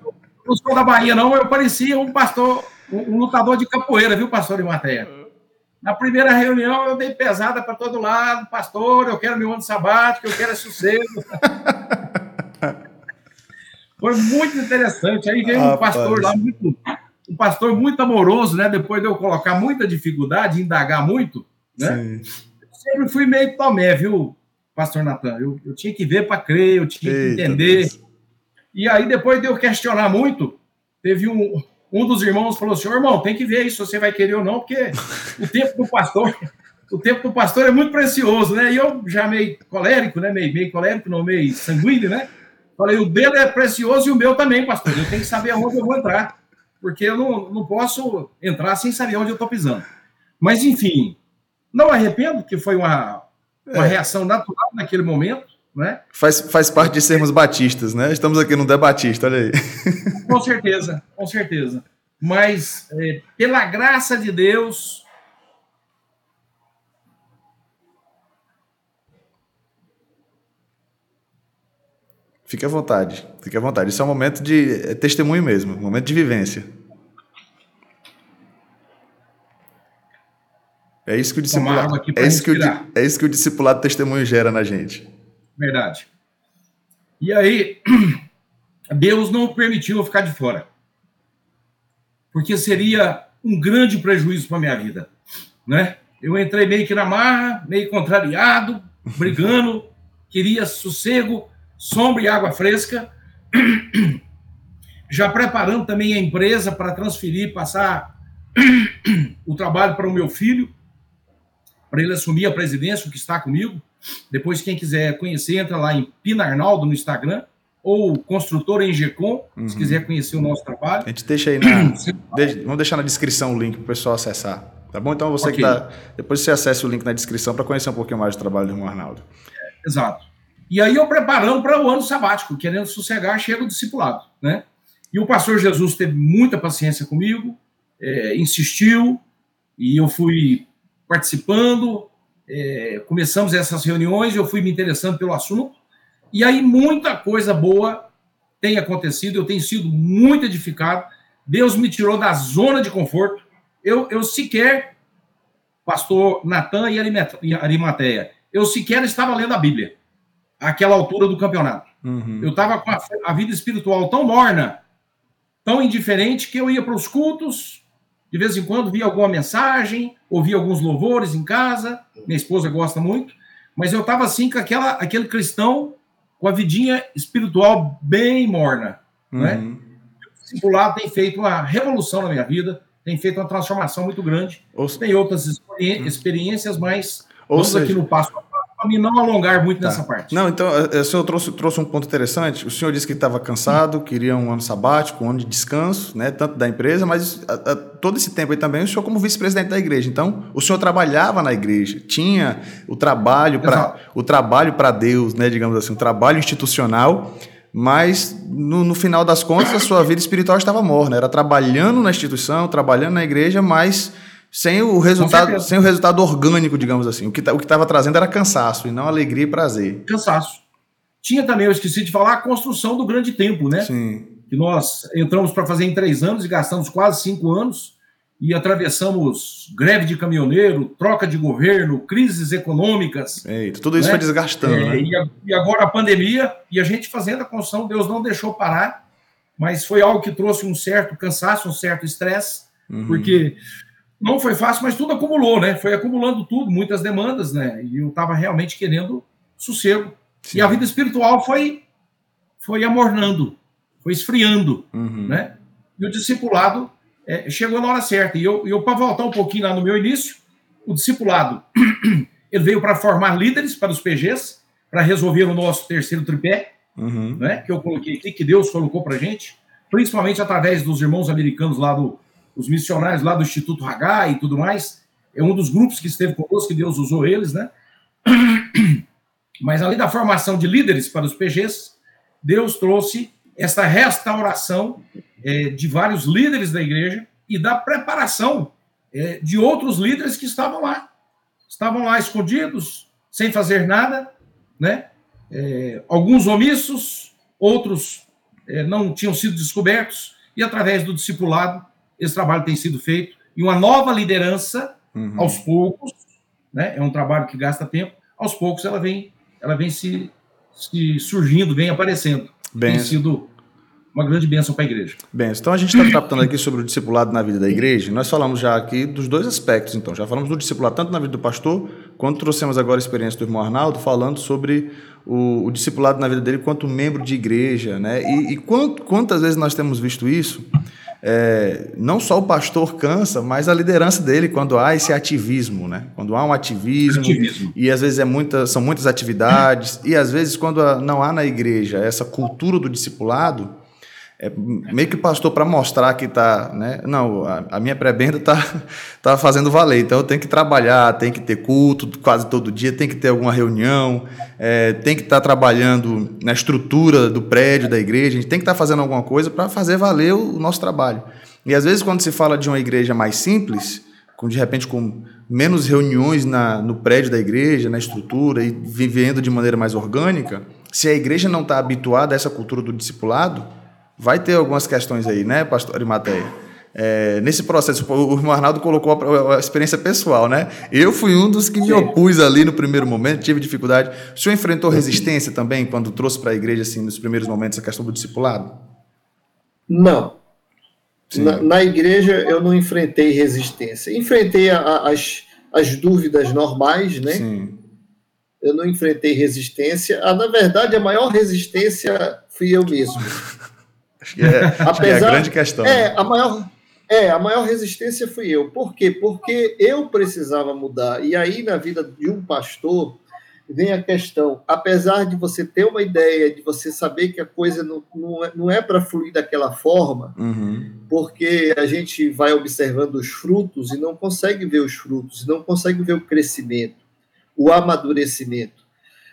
não sou da Bahia, não, eu parecia um pastor um, um lutador de capoeira, viu, pastor de Matéria? Na primeira reunião eu dei pesada para todo lado, pastor, eu quero meu ano sabático, eu quero sossego. <laughs> Foi muito interessante. Aí veio um pastor lá muito, um pastor muito amoroso, né? Depois de eu colocar muita dificuldade, indagar muito, né? Sempre fui meio tomé, viu, pastor Natan? Eu, eu tinha que ver para crer, eu tinha Eita que entender. Deus. E aí, depois de eu questionar muito, teve um, um dos irmãos falou assim: irmão, tem que ver isso, você vai querer ou não, porque o tempo do pastor, o tempo do pastor é muito precioso, né? E eu já meio colérico, né? Meio, meio colérico, não meio sanguíneo, né? Falei, o dele é precioso e o meu também, pastor. Eu tenho que saber aonde eu vou entrar, porque eu não, não posso entrar sem saber onde eu estou pisando. Mas, enfim, não arrependo, que foi uma, uma é. reação natural naquele momento. Né? Faz, faz parte de sermos batistas, né? Estamos aqui no Debatista, olha aí. Com certeza, com certeza. Mas, é, pela graça de Deus. Fique à vontade, fique à vontade. Isso é um momento de é testemunho mesmo, um momento de vivência. É isso que o discipulado, é isso que o, é isso que o discipulado testemunho gera na gente. Verdade. E aí, <clears throat> Deus não permitiu eu ficar de fora. Porque seria um grande prejuízo para minha vida, né? Eu entrei meio que na marra, meio contrariado, <laughs> brigando, queria sossego, sombra e água fresca, <clears throat> já preparando também a empresa para transferir, passar <clears throat> o trabalho para o meu filho, para ele assumir a presidência, o que está comigo. Depois, quem quiser conhecer, entra lá em Pina Arnaldo no Instagram ou Construtor Engecom, uhum. se quiser conhecer o nosso trabalho. A gente deixa aí na. <clears throat> vamos deixar na descrição o link para o pessoal acessar. Tá bom? Então você okay. que tá. Depois você acessa o link na descrição para conhecer um pouquinho mais do trabalho do irmão Arnaldo. É, exato. E aí eu preparando para o ano sabático, querendo sossegar, chega o discipulado, né? E o pastor Jesus teve muita paciência comigo, é, insistiu, e eu fui participando, é, começamos essas reuniões, eu fui me interessando pelo assunto, e aí muita coisa boa tem acontecido, eu tenho sido muito edificado, Deus me tirou da zona de conforto, eu, eu sequer, pastor Natan e Arimateia, eu sequer estava lendo a Bíblia, àquela altura do campeonato. Uhum. Eu estava com a, a vida espiritual tão morna, tão indiferente, que eu ia para os cultos, de vez em quando via alguma mensagem, ouvia alguns louvores em casa, minha esposa gosta muito, mas eu estava assim com aquela, aquele cristão com a vidinha espiritual bem morna. Né? Uhum. Né? O discipulado tem feito uma revolução na minha vida, tem feito uma transformação muito grande. Ou... Tem outras experiências, mas Ou vamos seja... aqui no passo a para mim não alongar muito tá. nessa parte. Não, então, eh, o senhor trouxe, trouxe um ponto interessante. O senhor disse que estava cansado, queria um ano sabático, um ano de descanso, né, tanto da empresa, mas a, a, todo esse tempo aí também o senhor como vice-presidente da igreja. Então, o senhor trabalhava na igreja, tinha o trabalho para o trabalho para Deus, né, digamos assim, o trabalho institucional, mas no, no, final das contas a sua vida espiritual estava morna. Era trabalhando na instituição, trabalhando na igreja, mas sem o resultado, sem o resultado orgânico, digamos assim. O que o estava trazendo era cansaço e não alegria e prazer. Cansaço. Tinha também, eu esqueci de falar, a construção do grande tempo, né? Sim. Que nós entramos para fazer em três anos e gastamos quase cinco anos e atravessamos greve de caminhoneiro, troca de governo, crises econômicas. Eita, tudo isso né? foi desgastando. É, né? e, agora a pandemia, e a gente fazendo a construção, Deus não deixou parar, mas foi algo que trouxe um certo cansaço, um certo estresse, uhum. porque não foi fácil, mas tudo acumulou, né? Foi acumulando tudo, muitas demandas, né? E eu estava realmente querendo sossego. Sim. E a vida espiritual foi foi amornando, foi esfriando, uhum. né? E o discipulado é, chegou na hora certa. E eu, eu para voltar um pouquinho lá no meu início, o discipulado <clears throat> ele veio para formar líderes para os PGs, para resolver o nosso terceiro tripé, uhum. né? Que eu coloquei aqui, que Deus colocou para gente, principalmente através dos irmãos americanos lá do os missionários lá do Instituto Hagá e tudo mais, é um dos grupos que esteve conosco, que Deus usou eles, né? <clears throat> Mas além da formação de líderes para os PGs, Deus trouxe essa restauração é, de vários líderes da igreja e da preparação é, de outros líderes que estavam lá. Estavam lá escondidos, sem fazer nada, né? É, alguns omissos, outros é, não tinham sido descobertos, e através do discipulado, esse trabalho tem sido feito, e uma nova liderança, uhum. aos poucos, né? é um trabalho que gasta tempo, aos poucos ela vem, ela vem se, se surgindo, vem aparecendo. Bem, tem sido uma grande bênção para a igreja. Bem, então a gente está tratando aqui sobre o discipulado na vida da igreja. Nós falamos já aqui dos dois aspectos, então. Já falamos do discipulado tanto na vida do pastor, quanto trouxemos agora a experiência do irmão Arnaldo, falando sobre o, o discipulado na vida dele quanto membro de igreja. Né? E, e quant, quantas vezes nós temos visto isso? É, não só o pastor cansa, mas a liderança dele quando há esse ativismo, né? Quando há um ativismo, ativismo. e às vezes é muita, são muitas atividades, e às vezes quando não há na igreja essa cultura do discipulado, é meio que pastor para mostrar que está, né? Não, a, a minha prebenda está <laughs> tá fazendo valer, então eu tenho que trabalhar, tem que ter culto quase todo dia, tem que ter alguma reunião, é, tem que estar tá trabalhando na estrutura do prédio da igreja, a gente tem que estar tá fazendo alguma coisa para fazer valer o, o nosso trabalho. E às vezes quando se fala de uma igreja mais simples, com de repente com menos reuniões na, no prédio da igreja, na estrutura e vivendo de maneira mais orgânica, se a igreja não está habituada a essa cultura do discipulado vai ter algumas questões aí, né, pastor Arimateia? É, nesse processo, o irmão Arnaldo colocou a, a, experiência pessoal, né? Eu fui um dos que me opus ali no primeiro momento, tive dificuldade. O senhor enfrentou resistência também quando trouxe para a igreja, assim, nos primeiros momentos, a questão do discipulado? Não. Na, na, igreja eu não enfrentei resistência. Enfrentei a, a, as, as dúvidas normais, né? Sim. Eu não enfrentei resistência. Ah, na verdade, a maior resistência fui eu mesmo. <laughs> Acho que é, Apesar, acho que é a grande questão. É, né? a maior, é, a maior resistência fui eu. Por quê? Porque eu precisava mudar. E aí, na vida de um pastor, vem a questão: apesar de você ter uma ideia, de você saber que a coisa não, não é, não é para fluir daquela forma, uhum. porque a gente vai observando os frutos e não consegue ver os frutos, não consegue ver o crescimento, o amadurecimento.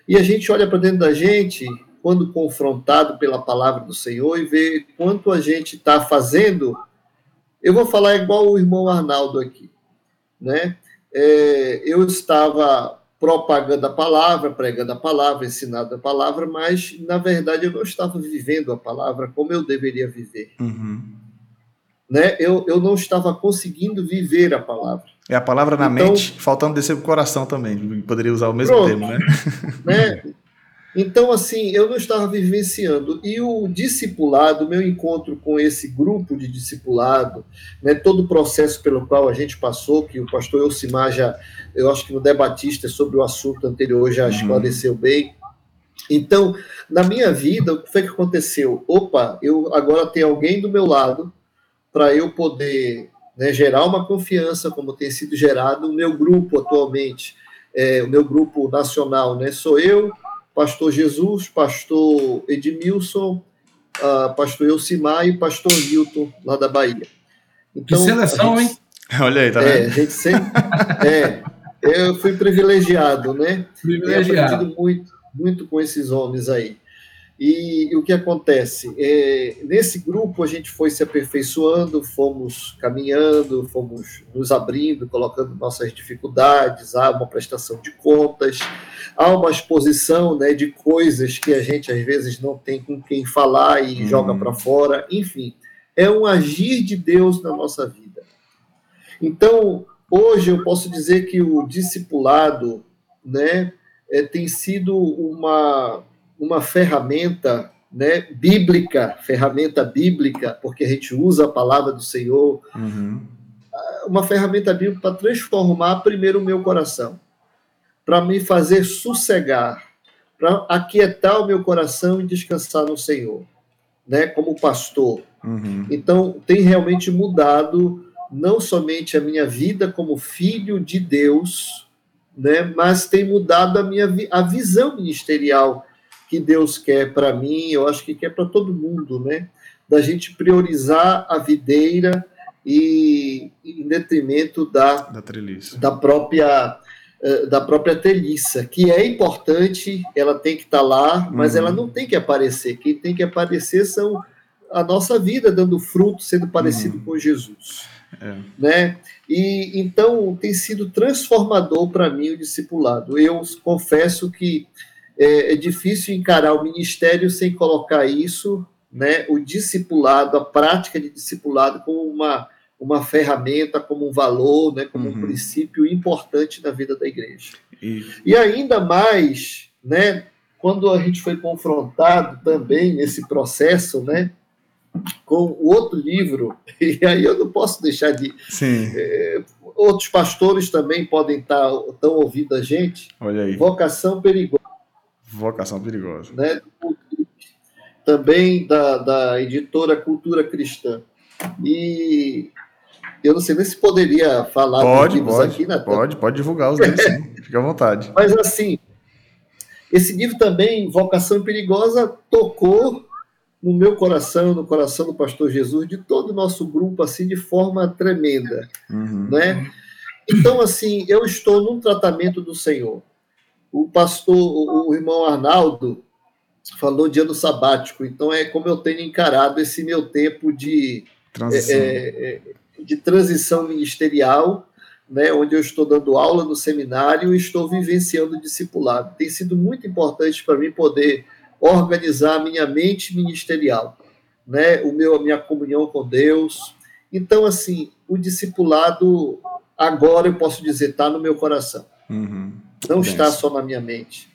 E a gente olha para dentro da gente quando confrontado pela palavra do Senhor e ver quanto a gente está fazendo. Eu vou falar igual o irmão Arnaldo aqui, né? É, eu estava propagando a palavra, pregando a palavra, ensinando a palavra, mas na verdade eu não estava vivendo a palavra como eu deveria viver. Uhum. Né? Eu, eu não estava conseguindo viver a palavra. É a palavra na então, mente, faltando descer o coração também. Poderia usar o mesmo pronto, termo, né? né? <laughs> Então, assim, eu não estava vivenciando. E o discipulado, meu encontro com esse grupo de discipulado, né, todo o processo pelo qual a gente passou, que o pastor Elcimar já, eu acho que no debatista sobre o assunto anterior já uhum. esclareceu bem. Então, na minha vida, o que foi que aconteceu? Opa, eu agora tenho alguém do meu lado para eu poder né, gerar uma confiança, como tem sido gerado o meu grupo atualmente, é, o meu grupo nacional, né? Sou eu, pastor Jesus, pastor Edmilson, uh, pastor Elcimar e pastor Hilton, lá da Bahia. Então, que seleção, gente, hein? <laughs> Olha aí, tá é, vendo? A gente sempre, é, eu fui privilegiado, né? Privilegiado. Tenho aprendido muito, muito com esses homens aí. E, e o que acontece? É, nesse grupo a gente foi se aperfeiçoando, fomos caminhando, fomos nos abrindo, colocando nossas dificuldades, há uma prestação de contas, há uma exposição né, de coisas que a gente às vezes não tem com quem falar e uhum. joga para fora, enfim, é um agir de Deus na nossa vida. Então, hoje eu posso dizer que o discipulado né, é, tem sido uma uma ferramenta né, bíblica, ferramenta bíblica, porque a gente usa a palavra do Senhor, uhum. uma ferramenta bíblica para transformar primeiro o meu coração, para me fazer sossegar, para aquietar o meu coração e descansar no Senhor, né, como pastor. Uhum. Então, tem realmente mudado não somente a minha vida como filho de Deus, né, mas tem mudado a minha a visão ministerial que Deus quer para mim, eu acho que quer para todo mundo, né? Da gente priorizar a videira e, em detrimento da, Da da própria eh, da própria treliça, que é importante, ela tem que estar lá, mas Uhum. ela não tem que aparecer. Quem tem que aparecer são a nossa vida dando fruto, sendo parecido com Jesus, É. né? E então tem sido transformador para mim o discipulado. Eu confesso que é, é difícil encarar o ministério sem colocar isso, né? O discipulado, a prática de discipulado como uma uma ferramenta, como um valor, né? Como um Uhum. princípio importante na vida da igreja. E, E ainda mais, né, quando a gente foi confrontado também nesse processo, né, com o outro livro, <laughs> e aí eu não posso deixar de. sim, Outros pastores também podem estar tão ouvindo a gente. olha aí. Vocação Perigosa, Vocação perigosa. né, também da, da editora Cultura Cristã. E eu não sei nem se poderia falar dos Pode, livros pode, aqui, Natan. pode, pode divulgar os sim. Fica à vontade. <laughs> Mas assim, esse livro também, Vocação Perigosa, tocou no meu coração, no coração do pastor Jesus, de todo o nosso grupo, assim, de forma tremenda, Uhum. né? Então, assim, eu estou num tratamento do Senhor. O pastor, o o irmão Arnaldo, falou de ano sabático, então é como eu tenho encarado esse meu tempo de Transição. é, é, de transição ministerial, né, onde eu estou dando aula no seminário e estou vivenciando o discipulado. Tem sido muito importante para mim poder organizar a minha mente ministerial, né, o meu a minha comunhão com Deus. Então assim, o discipulado agora eu posso dizer está no meu coração. Uhum. Não Que está benção. só na minha mente.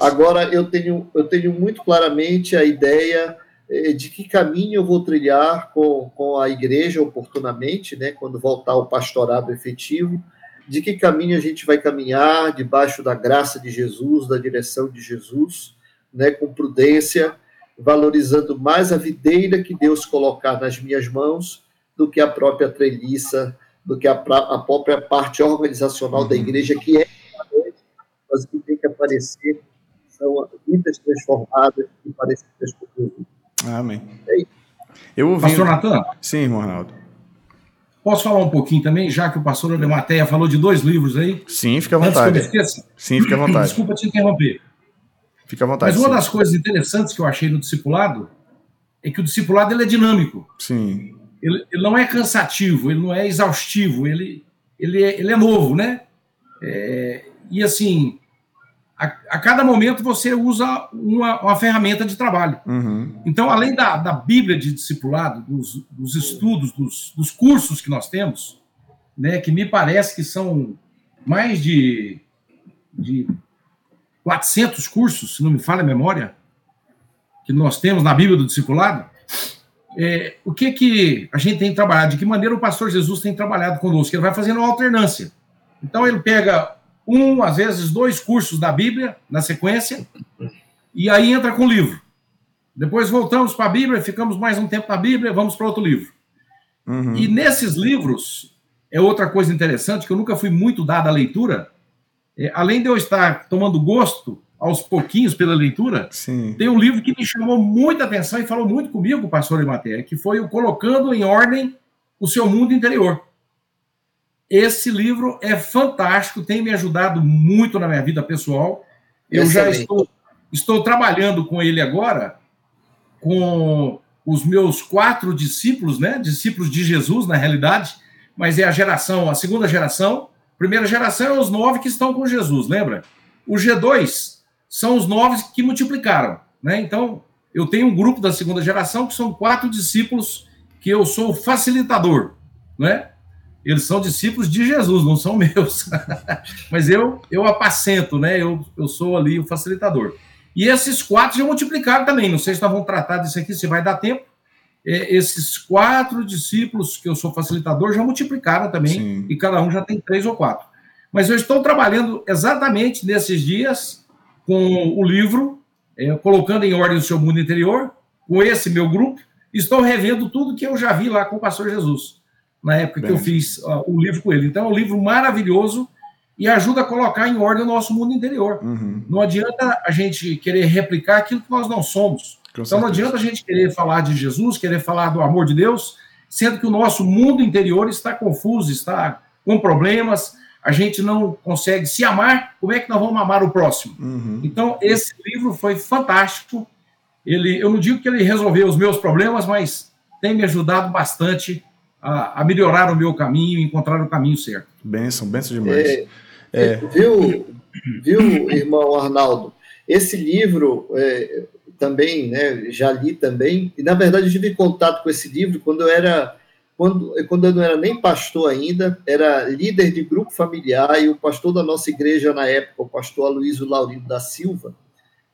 Agora eu tenho, eu tenho muito claramente a ideia eh, de que caminho eu vou trilhar com, com a igreja oportunamente, né, quando voltar ao pastorado efetivo, de que caminho a gente vai caminhar debaixo da graça de Jesus, da direção de Jesus, né, com prudência, valorizando mais a videira que Deus colocar nas minhas mãos do que a própria treliça, do que a, a própria parte organizacional da Uhum. igreja, que é mas o que tem que aparecer são vidas transformadas e parecidas com Jesus. Amém. É isso. Eu ouvi. Pastor Natan, Sim, irmão Arnaldo. posso falar um pouquinho também, já que o pastor Ademateia falou de dois livros aí? Sim, fica à Antes que eu me vontade. esqueça, Sim, fica à <coughs> vontade. desculpa te interromper. Fica à vontade. Mas uma sim. das coisas interessantes que eu achei no discipulado é que o discipulado ele é dinâmico. Sim. Ele, ele não é cansativo, ele não é exaustivo, ele, ele, é, ele é novo, né? É, e assim, a, a cada momento você usa uma, uma ferramenta de trabalho. Uhum. Então, além da, da Bíblia de discipulado, dos, dos estudos, dos, dos cursos que nós temos, né, que me parece que são mais de, de 400 cursos, se não me falha a memória, que nós temos na Bíblia do discipulado, é, o que que a gente tem trabalhado, de que maneira o pastor Jesus tem trabalhado conosco, ele vai fazendo uma alternância. Então, ele pega um, às vezes, dois cursos da Bíblia na sequência, e aí entra com o livro. Depois voltamos para a Bíblia, ficamos mais um tempo na Bíblia, vamos para outro livro. Uhum. E nesses livros, é outra coisa interessante, que eu nunca fui muito dado à leitura, é, além de eu estar tomando gosto aos pouquinhos pela leitura, Sim. tem um livro que me chamou muita atenção e falou muito comigo, pastor Ematéia, que foi o Colocando em Ordem o Seu Mundo Interior. Esse livro é fantástico, tem me ajudado muito na minha vida pessoal. Eu já Excelente. estou, estou trabalhando com ele agora, com os meus quatro discípulos, né? Discípulos de Jesus, na realidade, mas é a geração, a segunda geração. Primeira geração é os nove que estão com Jesus, lembra? O G2 são os nove que multiplicaram, né? Então, eu tenho um grupo da segunda geração que são quatro discípulos que eu sou facilitador, né? Eles são discípulos de Jesus, não são meus. <laughs> Mas eu eu apacento, né? Eu, eu sou ali o facilitador. E esses quatro já multiplicaram também. Não sei se nós vamos tratar disso aqui, se vai dar tempo. É, esses quatro discípulos que eu sou facilitador já multiplicaram também, Sim. e cada um já tem três ou quatro. Mas eu estou trabalhando exatamente nesses dias com o livro, é, colocando em ordem o seu mundo interior, com esse meu grupo, estou revendo tudo que eu já vi lá com o pastor Jesus, na época que Bem. eu fiz ó, o livro com ele. Então é um livro maravilhoso e ajuda a colocar em ordem o nosso mundo interior. Uhum. Não adianta a gente querer replicar aquilo que nós não somos. Com Então não certeza. adianta a gente querer falar de Jesus, querer falar do amor de Deus, sendo que o nosso mundo interior está confuso, está com problemas, a gente não consegue se amar, como é que nós vamos amar o próximo? Uhum. Então, esse livro foi fantástico. Ele, eu não digo que ele resolveu os meus problemas, mas tem me ajudado bastante a, a melhorar o meu caminho, encontrar o caminho certo. Benção, benção demais. É, é. Viu, viu, irmão Arnaldo? Esse livro é, também, né, já li também, e na verdade eu tive contato com esse livro quando eu era quando, quando eu não era nem pastor ainda, era líder de grupo familiar, e o pastor da nossa igreja na época, o pastor Aloysio Laurindo da Silva,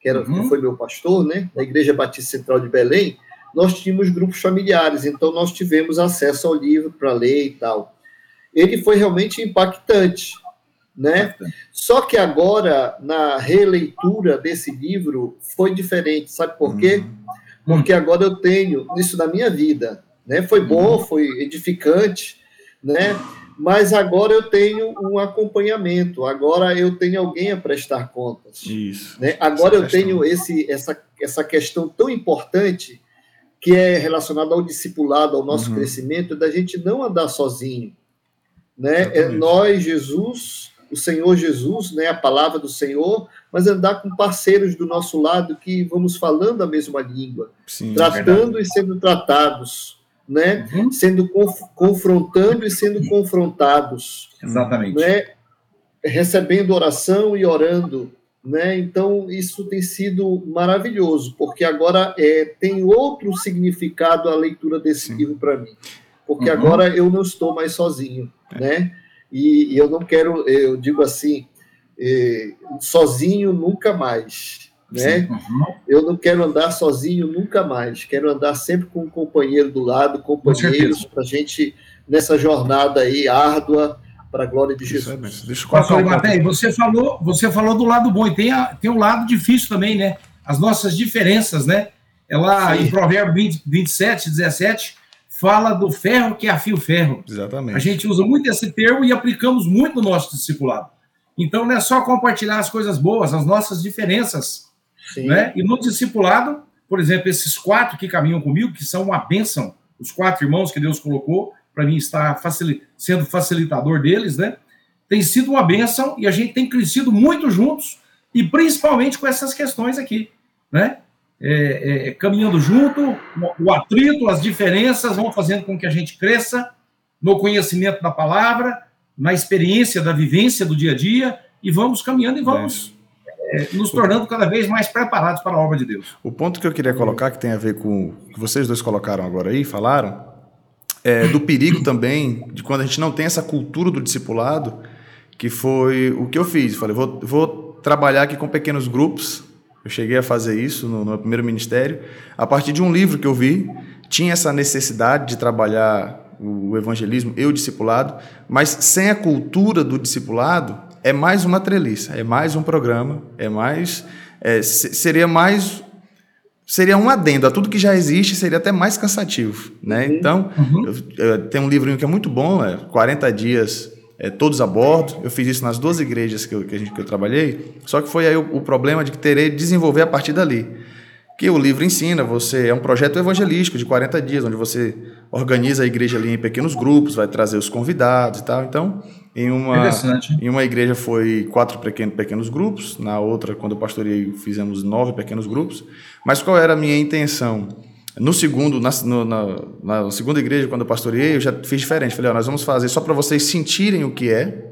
que, era, uhum. que foi meu pastor, né, da Igreja Batista Central de Belém, nós tínhamos grupos familiares, então nós tivemos acesso ao livro para ler e tal. Ele foi realmente impactante, né? Só que agora, na releitura desse livro, foi diferente, sabe por quê? Uhum. Porque agora eu tenho isso na minha vida, né? Foi bom, uhum. foi edificante, né? Mas agora eu tenho um acompanhamento, agora eu tenho alguém a prestar contas. Isso. Né? Agora eu tenho esse, essa, essa questão tão importante que é relacionada ao discipulado, ao nosso uhum. crescimento, da gente não andar sozinho. Né? É nós, Jesus, o Senhor Jesus, né? a palavra do Senhor, mas andar com parceiros do nosso lado que vamos falando a mesma língua, Sim, tratando e sendo tratados né? Uhum. Sendo conf confrontando e sendo confrontados. Exatamente. Né? Recebendo oração e orando. Né? Então, isso tem sido maravilhoso, porque agora é, tem outro significado a leitura desse Sim. livro para mim. Porque uhum. agora eu não estou mais sozinho, é. né? E, e, eu não quero, eu digo assim, eh, sozinho nunca mais né? Uhum. Eu não quero andar sozinho nunca mais. Quero andar sempre com um companheiro do lado, companheiros para a gente nessa jornada aí árdua para a glória de Jesus. Deixa eu Pastor você falou, você falou do lado bom e tem, a, tem um lado difícil também, né? As nossas diferenças, né? Ela Sim. em Provérbio 20, 27, 17 fala do ferro que afia o ferro. Exatamente. A gente usa muito esse termo e aplicamos muito no nosso discipulado. Então não é só compartilhar as coisas boas, as nossas diferenças né? E no discipulado, por exemplo, esses quatro que caminham comigo, que são uma bênção, os quatro irmãos que Deus colocou, para mim estar facil... sendo facilitador deles, né? Tem sido uma bênção e a gente tem crescido muito juntos, e principalmente com essas questões aqui, né? É, é, é caminhando junto, o atrito, as diferenças vão fazendo com que a gente cresça no conhecimento da palavra, na experiência da vivência do dia a dia, e vamos caminhando e vamos é, nos tornando cada vez mais preparados para a obra de Deus. O ponto que eu queria colocar, que tem a ver com o que vocês dois colocaram agora aí, falaram, é do perigo também de quando a gente não tem essa cultura do discipulado, que foi o que eu fiz. Falei, vou, vou trabalhar aqui com pequenos grupos. Eu cheguei a fazer isso no, no primeiro ministério. A partir de um livro que eu vi, tinha essa necessidade de trabalhar o evangelismo e o discipulado, mas sem a cultura do discipulado, é mais uma treliça, é mais um programa, é mais. É, seria mais. Seria um adendo a tudo que já existe, seria até mais cansativo. Né? Uhum. Então, uhum. Eu, eu, tem um livrinho que é muito bom, é 40 dias é, todos a bordo. Eu fiz isso nas duas igrejas que eu, que, a gente, que eu trabalhei, só que foi aí o, o problema de que terei de desenvolver a partir dali que o livro ensina, você é um projeto evangelístico de 40 dias, onde você organiza a igreja ali em pequenos grupos, vai trazer os convidados e tal. Então, em uma, em uma igreja foi quatro pequenos, pequenos grupos, na outra, quando eu pastorei, fizemos nove pequenos grupos. Mas qual era a minha intenção? No segundo, na, no, na, na segunda igreja, quando eu pastoreei, eu já fiz diferente. Falei, ó, nós vamos fazer só para vocês sentirem o que é,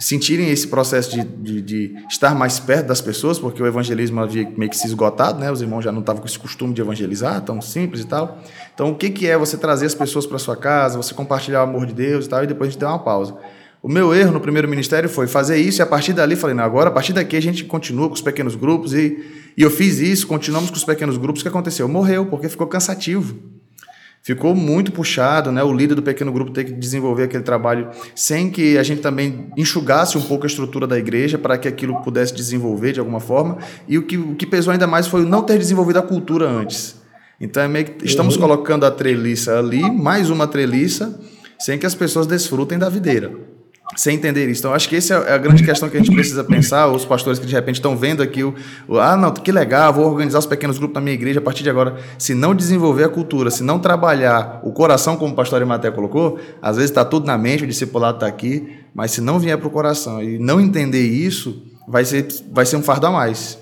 sentirem esse processo de, de, de, estar mais perto das pessoas, porque o evangelismo havia meio que se esgotado, né? Os irmãos já não estavam com esse costume de evangelizar, tão simples e tal. Então, o que, que é você trazer as pessoas para sua casa, você compartilhar o amor de Deus e tal, e depois a gente deu uma pausa. O meu erro no primeiro ministério foi fazer isso e a partir dali falei, não, agora a partir daqui a gente continua com os pequenos grupos e, e eu fiz isso, continuamos com os pequenos grupos. O que aconteceu? Morreu, porque ficou cansativo ficou muito puxado, né? O líder do pequeno grupo ter que desenvolver aquele trabalho sem que a gente também enxugasse um pouco a estrutura da igreja para que aquilo pudesse desenvolver de alguma forma. E o que, o que pesou ainda mais foi não ter desenvolvido a cultura antes. Então é meio que estamos uhum. colocando a treliça ali, mais uma treliça, sem que as pessoas desfrutem da videira. Sem entender isso. Então, acho que essa é a grande questão que a gente precisa pensar. Os pastores que de repente estão vendo aqui, o, o, ah, não, que legal, vou organizar os pequenos grupos na minha igreja a partir de agora. Se não desenvolver a cultura, se não trabalhar o coração, como o pastor Imaté colocou, às vezes está tudo na mente, o discipulado está aqui, mas se não vier para o coração e não entender isso, vai ser, vai ser um fardo a mais.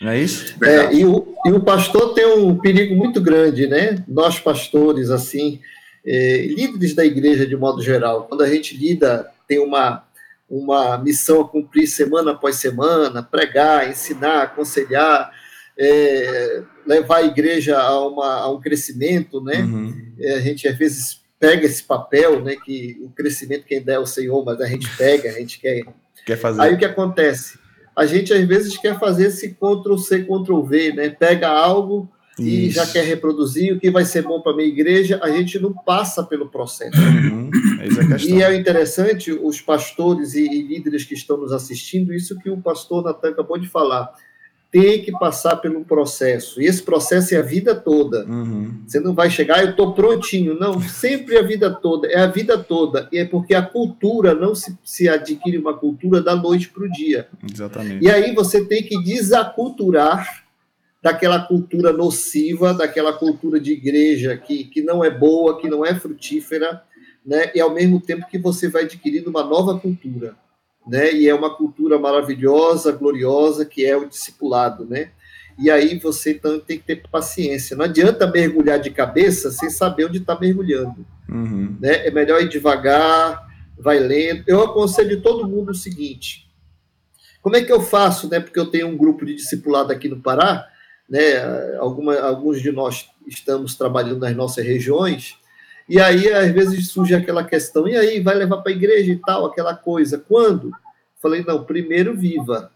Não é isso? É, e, o, e o pastor tem um perigo muito grande, né? Nós, pastores, assim, é, líderes da igreja de modo geral, quando a gente lida tem uma, uma missão a cumprir semana após semana, pregar, ensinar, aconselhar, é, levar a igreja a, uma, a um crescimento, né? Uhum. É, a gente às vezes pega esse papel, né? Que o crescimento quem dá é o Senhor, mas a gente pega, a gente quer. Quer fazer. Aí o que acontece? A gente às vezes quer fazer esse Ctrl C, Ctrl V, né? Pega algo e já quer reproduzir o que vai ser bom para a minha igreja, a gente não passa pelo processo. Uhum. É e é interessante, os pastores e, líderes que estão nos assistindo, isso que o pastor Natan acabou de falar, tem que passar pelo processo. E esse processo é a vida toda. Uhum. Você não vai chegar, eu estou prontinho. Não, sempre a vida toda. É a vida toda. E é porque a cultura não se, se adquire uma cultura da noite para o dia. Exatamente. E aí você tem que desaculturar daquela cultura nociva, daquela cultura de igreja que, que não é boa, que não é frutífera, né? E ao mesmo tempo que você vai adquirindo uma nova cultura, né? E é uma cultura maravilhosa, gloriosa, que é o discipulado, né? E aí você então, tem que ter paciência. Não adianta mergulhar de cabeça sem saber onde está mergulhando. Uhum. Né? É melhor ir devagar, vai lendo. Eu aconselho todo mundo o seguinte: como é que eu faço, né? Porque eu tenho um grupo de discipulado aqui no Pará né? Alguma, alguns de nós estamos trabalhando nas nossas regiões, e aí às vezes surge aquela questão, e aí, vai levar para a igreja e tal, aquela coisa. Quando? Falei, não, primeiro viva,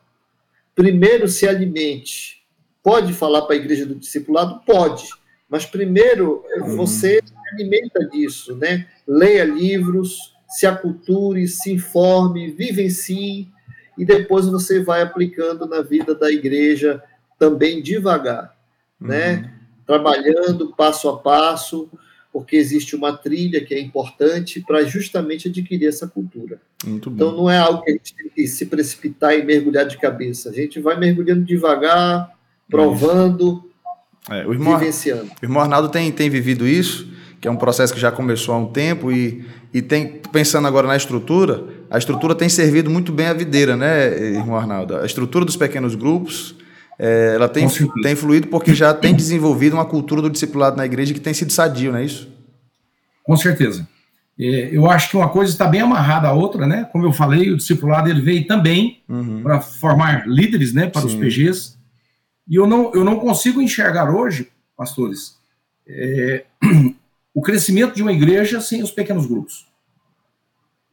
primeiro se alimente. Pode falar para a igreja do discipulado? Pode, mas primeiro uhum. você se alimenta disso, né? Leia livros, se aculture, se informe, vivencie, e depois você vai aplicando na vida da igreja também devagar, né? uhum. né? Trabalhando passo a passo, porque existe uma trilha que é importante para justamente adquirir essa cultura. então não é algo que a gente tem que se precipitar e mergulhar de cabeça. A gente vai mergulhando devagar, provando, é, o irmão, vivenciando. O irmão Arnaldo tem, tem vivido isso, que é um processo que já começou há um tempo e, e tem pensando agora na estrutura, a estrutura tem servido muito bem a videira, né, irmão Arnaldo? A estrutura dos pequenos grupos, é, ela tem, tem fluído porque já tem desenvolvido uma cultura do discipulado na igreja que tem sido sadio, não é isso? Com certeza. É, eu acho que uma coisa está bem amarrada à outra, né? Como eu falei, o discipulado ele veio também uhum. para formar líderes, né, para Sim. os PGs. E eu não, eu não consigo enxergar hoje, pastores, é, <clears throat> o crescimento de uma igreja sem os pequenos grupos.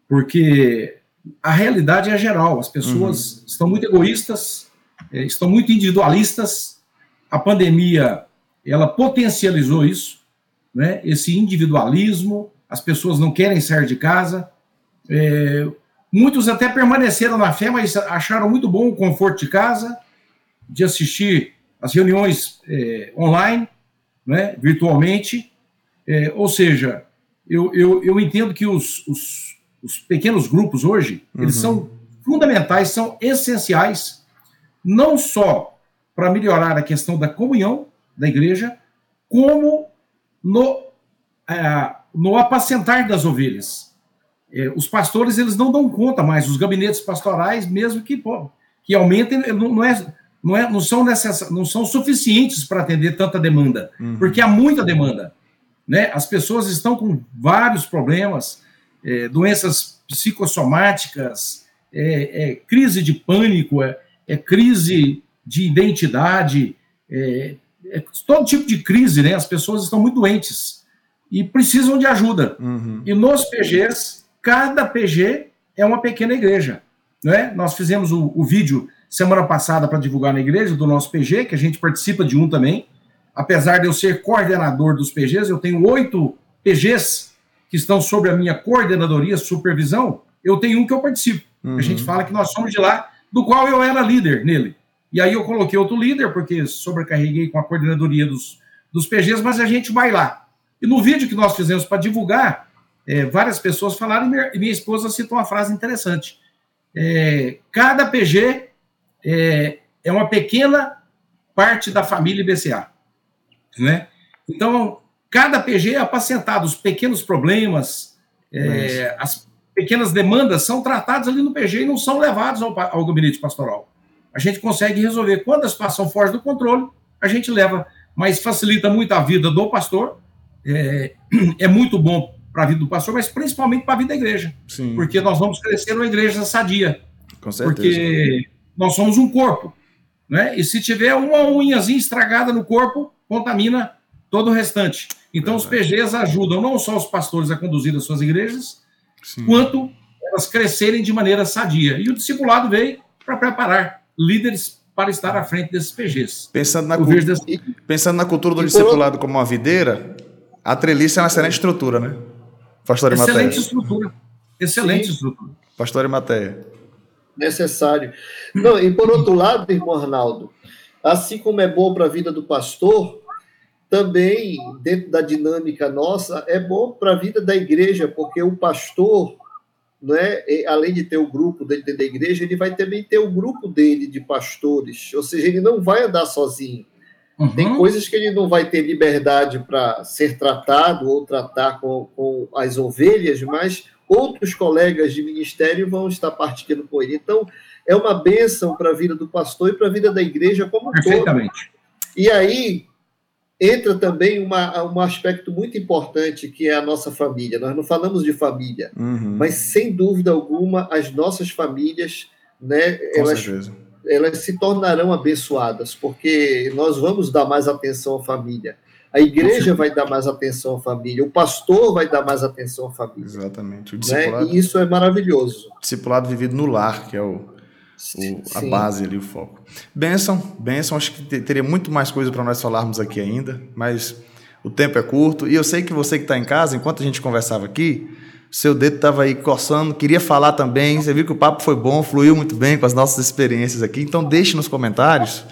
Porque a realidade é geral, as pessoas uhum. estão muito egoístas, estão muito individualistas. A pandemia ela potencializou isso, né? Esse individualismo, as pessoas não querem sair de casa. É, muitos até permaneceram na fé, mas acharam muito bom o conforto de casa, de assistir as reuniões é, online, né? Virtualmente. É, ou seja, eu, eu, eu entendo que os, os, os pequenos grupos hoje, uhum. eles são fundamentais, são essenciais não só para melhorar a questão da comunhão da igreja, como no, é, no apacentar das ovelhas. É, os pastores eles não dão conta mais, os gabinetes pastorais, mesmo que, pô, que aumentem, não, não, é, não, é, não, são necess, não são suficientes para atender tanta demanda, uhum. porque há muita demanda. Né? As pessoas estão com vários problemas, é, doenças psicossomáticas, crise de pânico, é, é crise de identidade, é, é, todo tipo de crise, né? As pessoas estão muito doentes e precisam de ajuda. Uhum. E nos PGs, cada PG é uma pequena igreja, né? Nós fizemos o, o vídeo semana passada para divulgar na igreja do nosso PG, que a gente participa de um também. Apesar de eu ser coordenador dos PGs, eu tenho oito PGs que estão sob a minha coordenadoria, supervisão. Eu tenho um que eu participo. Uhum. A gente fala que nós somos de lá do qual eu era líder nele. E aí eu coloquei outro líder, porque sobrecarreguei com a coordenadoria dos, dos PGs, mas a gente vai lá. E no vídeo que nós fizemos para divulgar, é, várias pessoas falaram, e minha, minha, esposa citou uma frase interessante. É, cada PG é, é uma pequena parte da família IBCA. Né? Então, cada PG é apacentado, os pequenos problemas, é, as pequenas demandas são tratadas ali no PG e não são levados ao, ao gabinete pastoral. A gente consegue resolver. Quando as passam fora do controle, a gente leva, mas facilita muito a vida do pastor, é, <clears throat> é muito bom para a vida do pastor, mas principalmente para a vida da igreja. Sim. Porque nós vamos crescer numa igreja sadia. Com certeza. Porque nós somos um corpo. Né? E se tiver uma unhazinha estragada no corpo, contamina todo o restante. Então, os PGs ajudam não só os pastores a conduzir as suas igrejas, Sim. quanto elas crescerem de maneira sadia. E o discipulado veio para preparar líderes para estar à frente desses PGs. Pensando na, desse... Pensando na cultura do e discipulado por... como uma videira, a treliça é uma excelente estrutura, né? Pastor Excelente estrutura. Excelente Sim. estrutura. Pastor Matéia necessário. Não, e por outro lado, irmão Arnaldo, assim como é bom para a vida do pastor, também, dentro da dinâmica nossa, é bom para a vida da igreja, porque o pastor, né, além de ter o grupo dele dentro da igreja, ele vai também ter o grupo dele de pastores, ou seja, ele não vai andar sozinho. Uhum. Tem coisas que ele não vai ter liberdade para ser tratado ou tratar com, com as ovelhas, mas outros colegas de ministério vão estar partilhando com ele. Então, é uma bênção para a vida do pastor e para a vida da igreja como um todo. E aí entra também uma, um aspecto muito importante que é a nossa família. Nós não falamos de família, uhum. mas sem dúvida alguma as nossas famílias, né, com elas, certeza. elas se tornarão abençoadas, porque nós vamos dar mais atenção à família. A igreja vai dar mais atenção à família, o pastor vai dar mais atenção à família. Exatamente. O né? discipulado, né? E isso é maravilhoso. Discipulado vivido no lar, que é o, o a base ali, o foco. Benção, benção, acho que teria muito mais coisa para nós falarmos aqui ainda, mas o tempo é curto. E eu sei que você que está em casa, enquanto a gente conversava aqui, seu dedo estava aí coçando, queria falar também. Você viu que o papo foi bom, fluiu muito bem com as nossas experiências aqui. Então, deixe nos comentários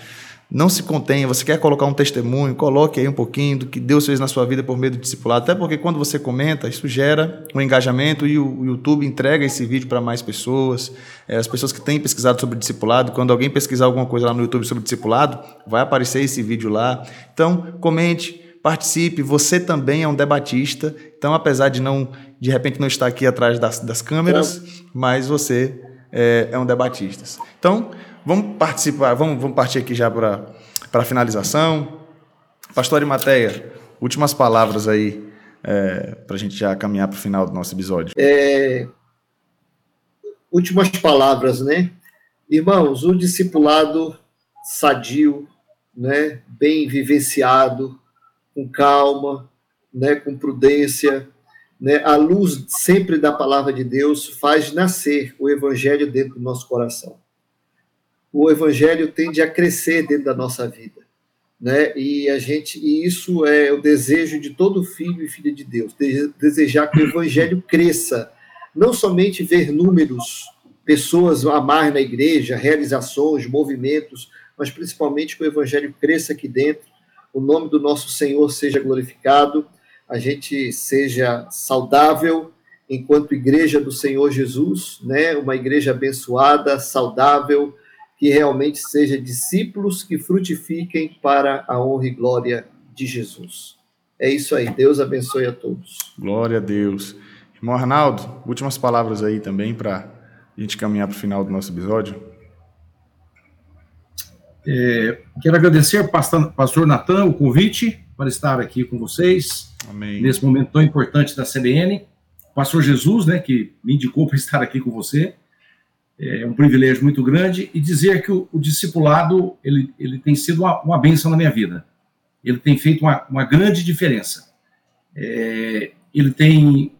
não se contenha, você quer colocar um testemunho, coloque aí um pouquinho do que Deus fez na sua vida por meio do discipulado. Até porque quando você comenta, isso gera um engajamento e o YouTube entrega esse vídeo para mais pessoas. É, as pessoas que têm pesquisado sobre discipulado, quando alguém pesquisar alguma coisa lá no YouTube sobre discipulado, vai aparecer esse vídeo lá. Então, comente, participe. Você também é um debatista. Então, apesar de não, de repente, não estar aqui atrás das, das câmeras, mas você é, é um debatista. Então, Vamos participar, vamos, vamos partir aqui já para a finalização. Pastor Imateia, últimas palavras aí é, para a gente já caminhar para o final do nosso episódio. É, últimas palavras, né? Irmãos, o discipulado sadio, né, bem vivenciado, com calma, né, com prudência, né, a luz sempre da palavra de Deus faz nascer o evangelho dentro do nosso coração o evangelho tende a crescer dentro da nossa vida, né? E a gente, e isso é o desejo de todo filho e filha de Deus, desejar que o evangelho cresça, não somente ver números, pessoas a mais na igreja, realizações, movimentos, mas principalmente que o evangelho cresça aqui dentro, o nome do nosso Senhor seja glorificado, a gente seja saudável enquanto igreja do Senhor Jesus, né? Uma igreja abençoada, saudável, que realmente seja discípulos que frutifiquem para a honra e glória de Jesus. É isso aí. Deus abençoe a todos. Glória a Deus. Irmão Arnaldo, últimas palavras aí também para a gente caminhar para o final do nosso episódio. É, quero agradecer, pastor, pastor Natan, o convite para estar aqui com vocês. Amém. Nesse momento tão importante da CBN. Pastor Jesus, né, que me indicou <laughs> para estar aqui com você é um privilégio muito grande e dizer que o, o discipulado ele, ele tem sido uma, uma benção na minha vida. Ele tem feito uma, uma grande diferença. É, ele tem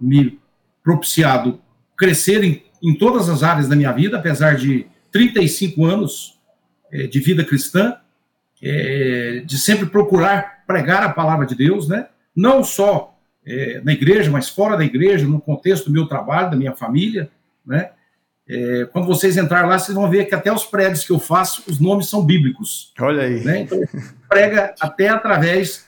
me propiciado crescer em, em todas as áreas da minha vida, apesar de 35 anos é, de vida cristã, é, de sempre procurar pregar a palavra de Deus, né? não só é, na igreja, mas fora da igreja, no contexto do meu trabalho, da minha família, né? É, quando vocês entrarem lá, vocês vão ver que até os prédios que eu faço, os nomes são bíblicos. Olha aí. Né? Então, prega até através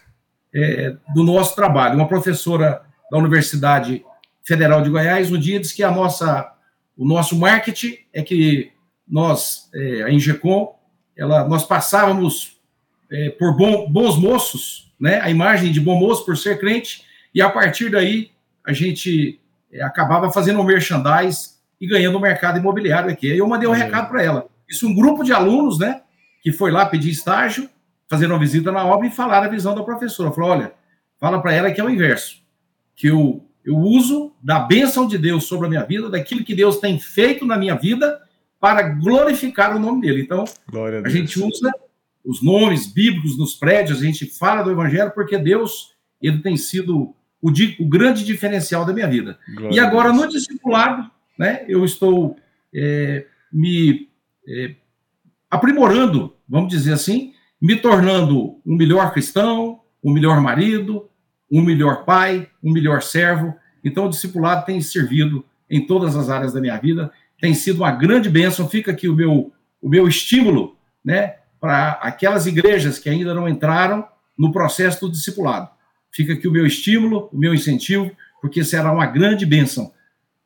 é, do nosso trabalho. Uma professora da Universidade Federal de Goiás, um dia disse que a nossa, o nosso marketing é que nós, é, a Ingecom, ela, nós passávamos é, por bom, bons moços, né, a imagem de bom moço por ser crente, e a partir daí a gente é, acabava fazendo um merchandise e ganhando o mercado imobiliário aqui. Aí eu mandei um é. recado para ela. Isso um grupo de alunos, né, que foi lá pedir estágio, fazer uma visita na obra e falar a visão da professora. Falou, olha, fala para ela que é o inverso, que eu, eu uso da bênção de Deus sobre a minha vida, daquilo que Deus tem feito na minha vida, para glorificar o nome dele. Então, a, a gente usa os nomes bíblicos nos prédios, a gente fala do evangelho porque Deus, ele tem sido o, o grande diferencial da minha vida. Glória e agora, no discipulado, né, eu estou é, me é, aprimorando, vamos dizer assim, me tornando um melhor cristão, um melhor marido, um melhor pai, um melhor servo. Então, o discipulado tem servido em todas as áreas da minha vida, tem sido uma grande bênção. Fica aqui o meu, o meu estímulo, né, para aquelas igrejas que ainda não entraram no processo do discipulado. Fica aqui o meu estímulo, o meu incentivo, porque será uma grande bênção,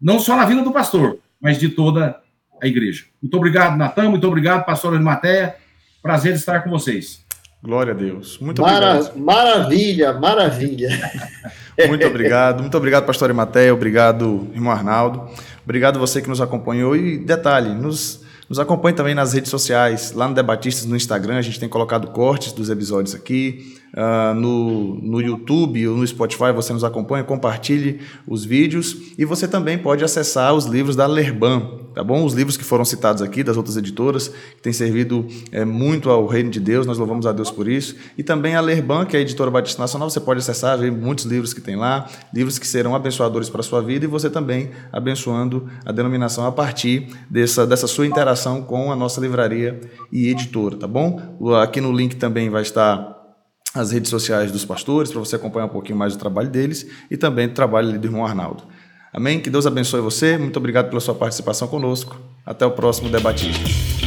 não só na vida do pastor, mas de toda a igreja. Muito obrigado, Natan, muito obrigado, pastor Arimateia. Prazer estar com vocês. Glória a Deus. Muito Mara obrigado. Maravilha, maravilha. <laughs> muito obrigado. Muito obrigado, pastor Arimateia. Obrigado, irmão Arnaldo. Obrigado você que nos acompanhou. E detalhe, nos nos acompanhe também nas redes sociais, lá no Debatistas no Instagram, a gente tem colocado cortes dos episódios aqui. Uh, no, no YouTube ou no Spotify você nos acompanha, compartilhe os vídeos e você também pode acessar os livros da Lerban, tá bom? Os livros que foram citados aqui, das outras editoras, que têm servido é, muito ao reino de Deus, nós louvamos a Deus por isso. E também a Lerban, que é a editora Batista Nacional, você pode acessar, ver muitos livros que tem lá, livros que serão abençoadores para a sua vida e você também abençoando a denominação a partir dessa, dessa sua interação com a nossa livraria e editora, tá bom? Aqui no link também vai estar as redes sociais dos pastores, para você acompanhar um pouquinho mais do trabalho deles e também do trabalho do irmão Arnaldo. Amém? Que Deus abençoe você. Muito obrigado pela sua participação conosco. Até o próximo Debatista.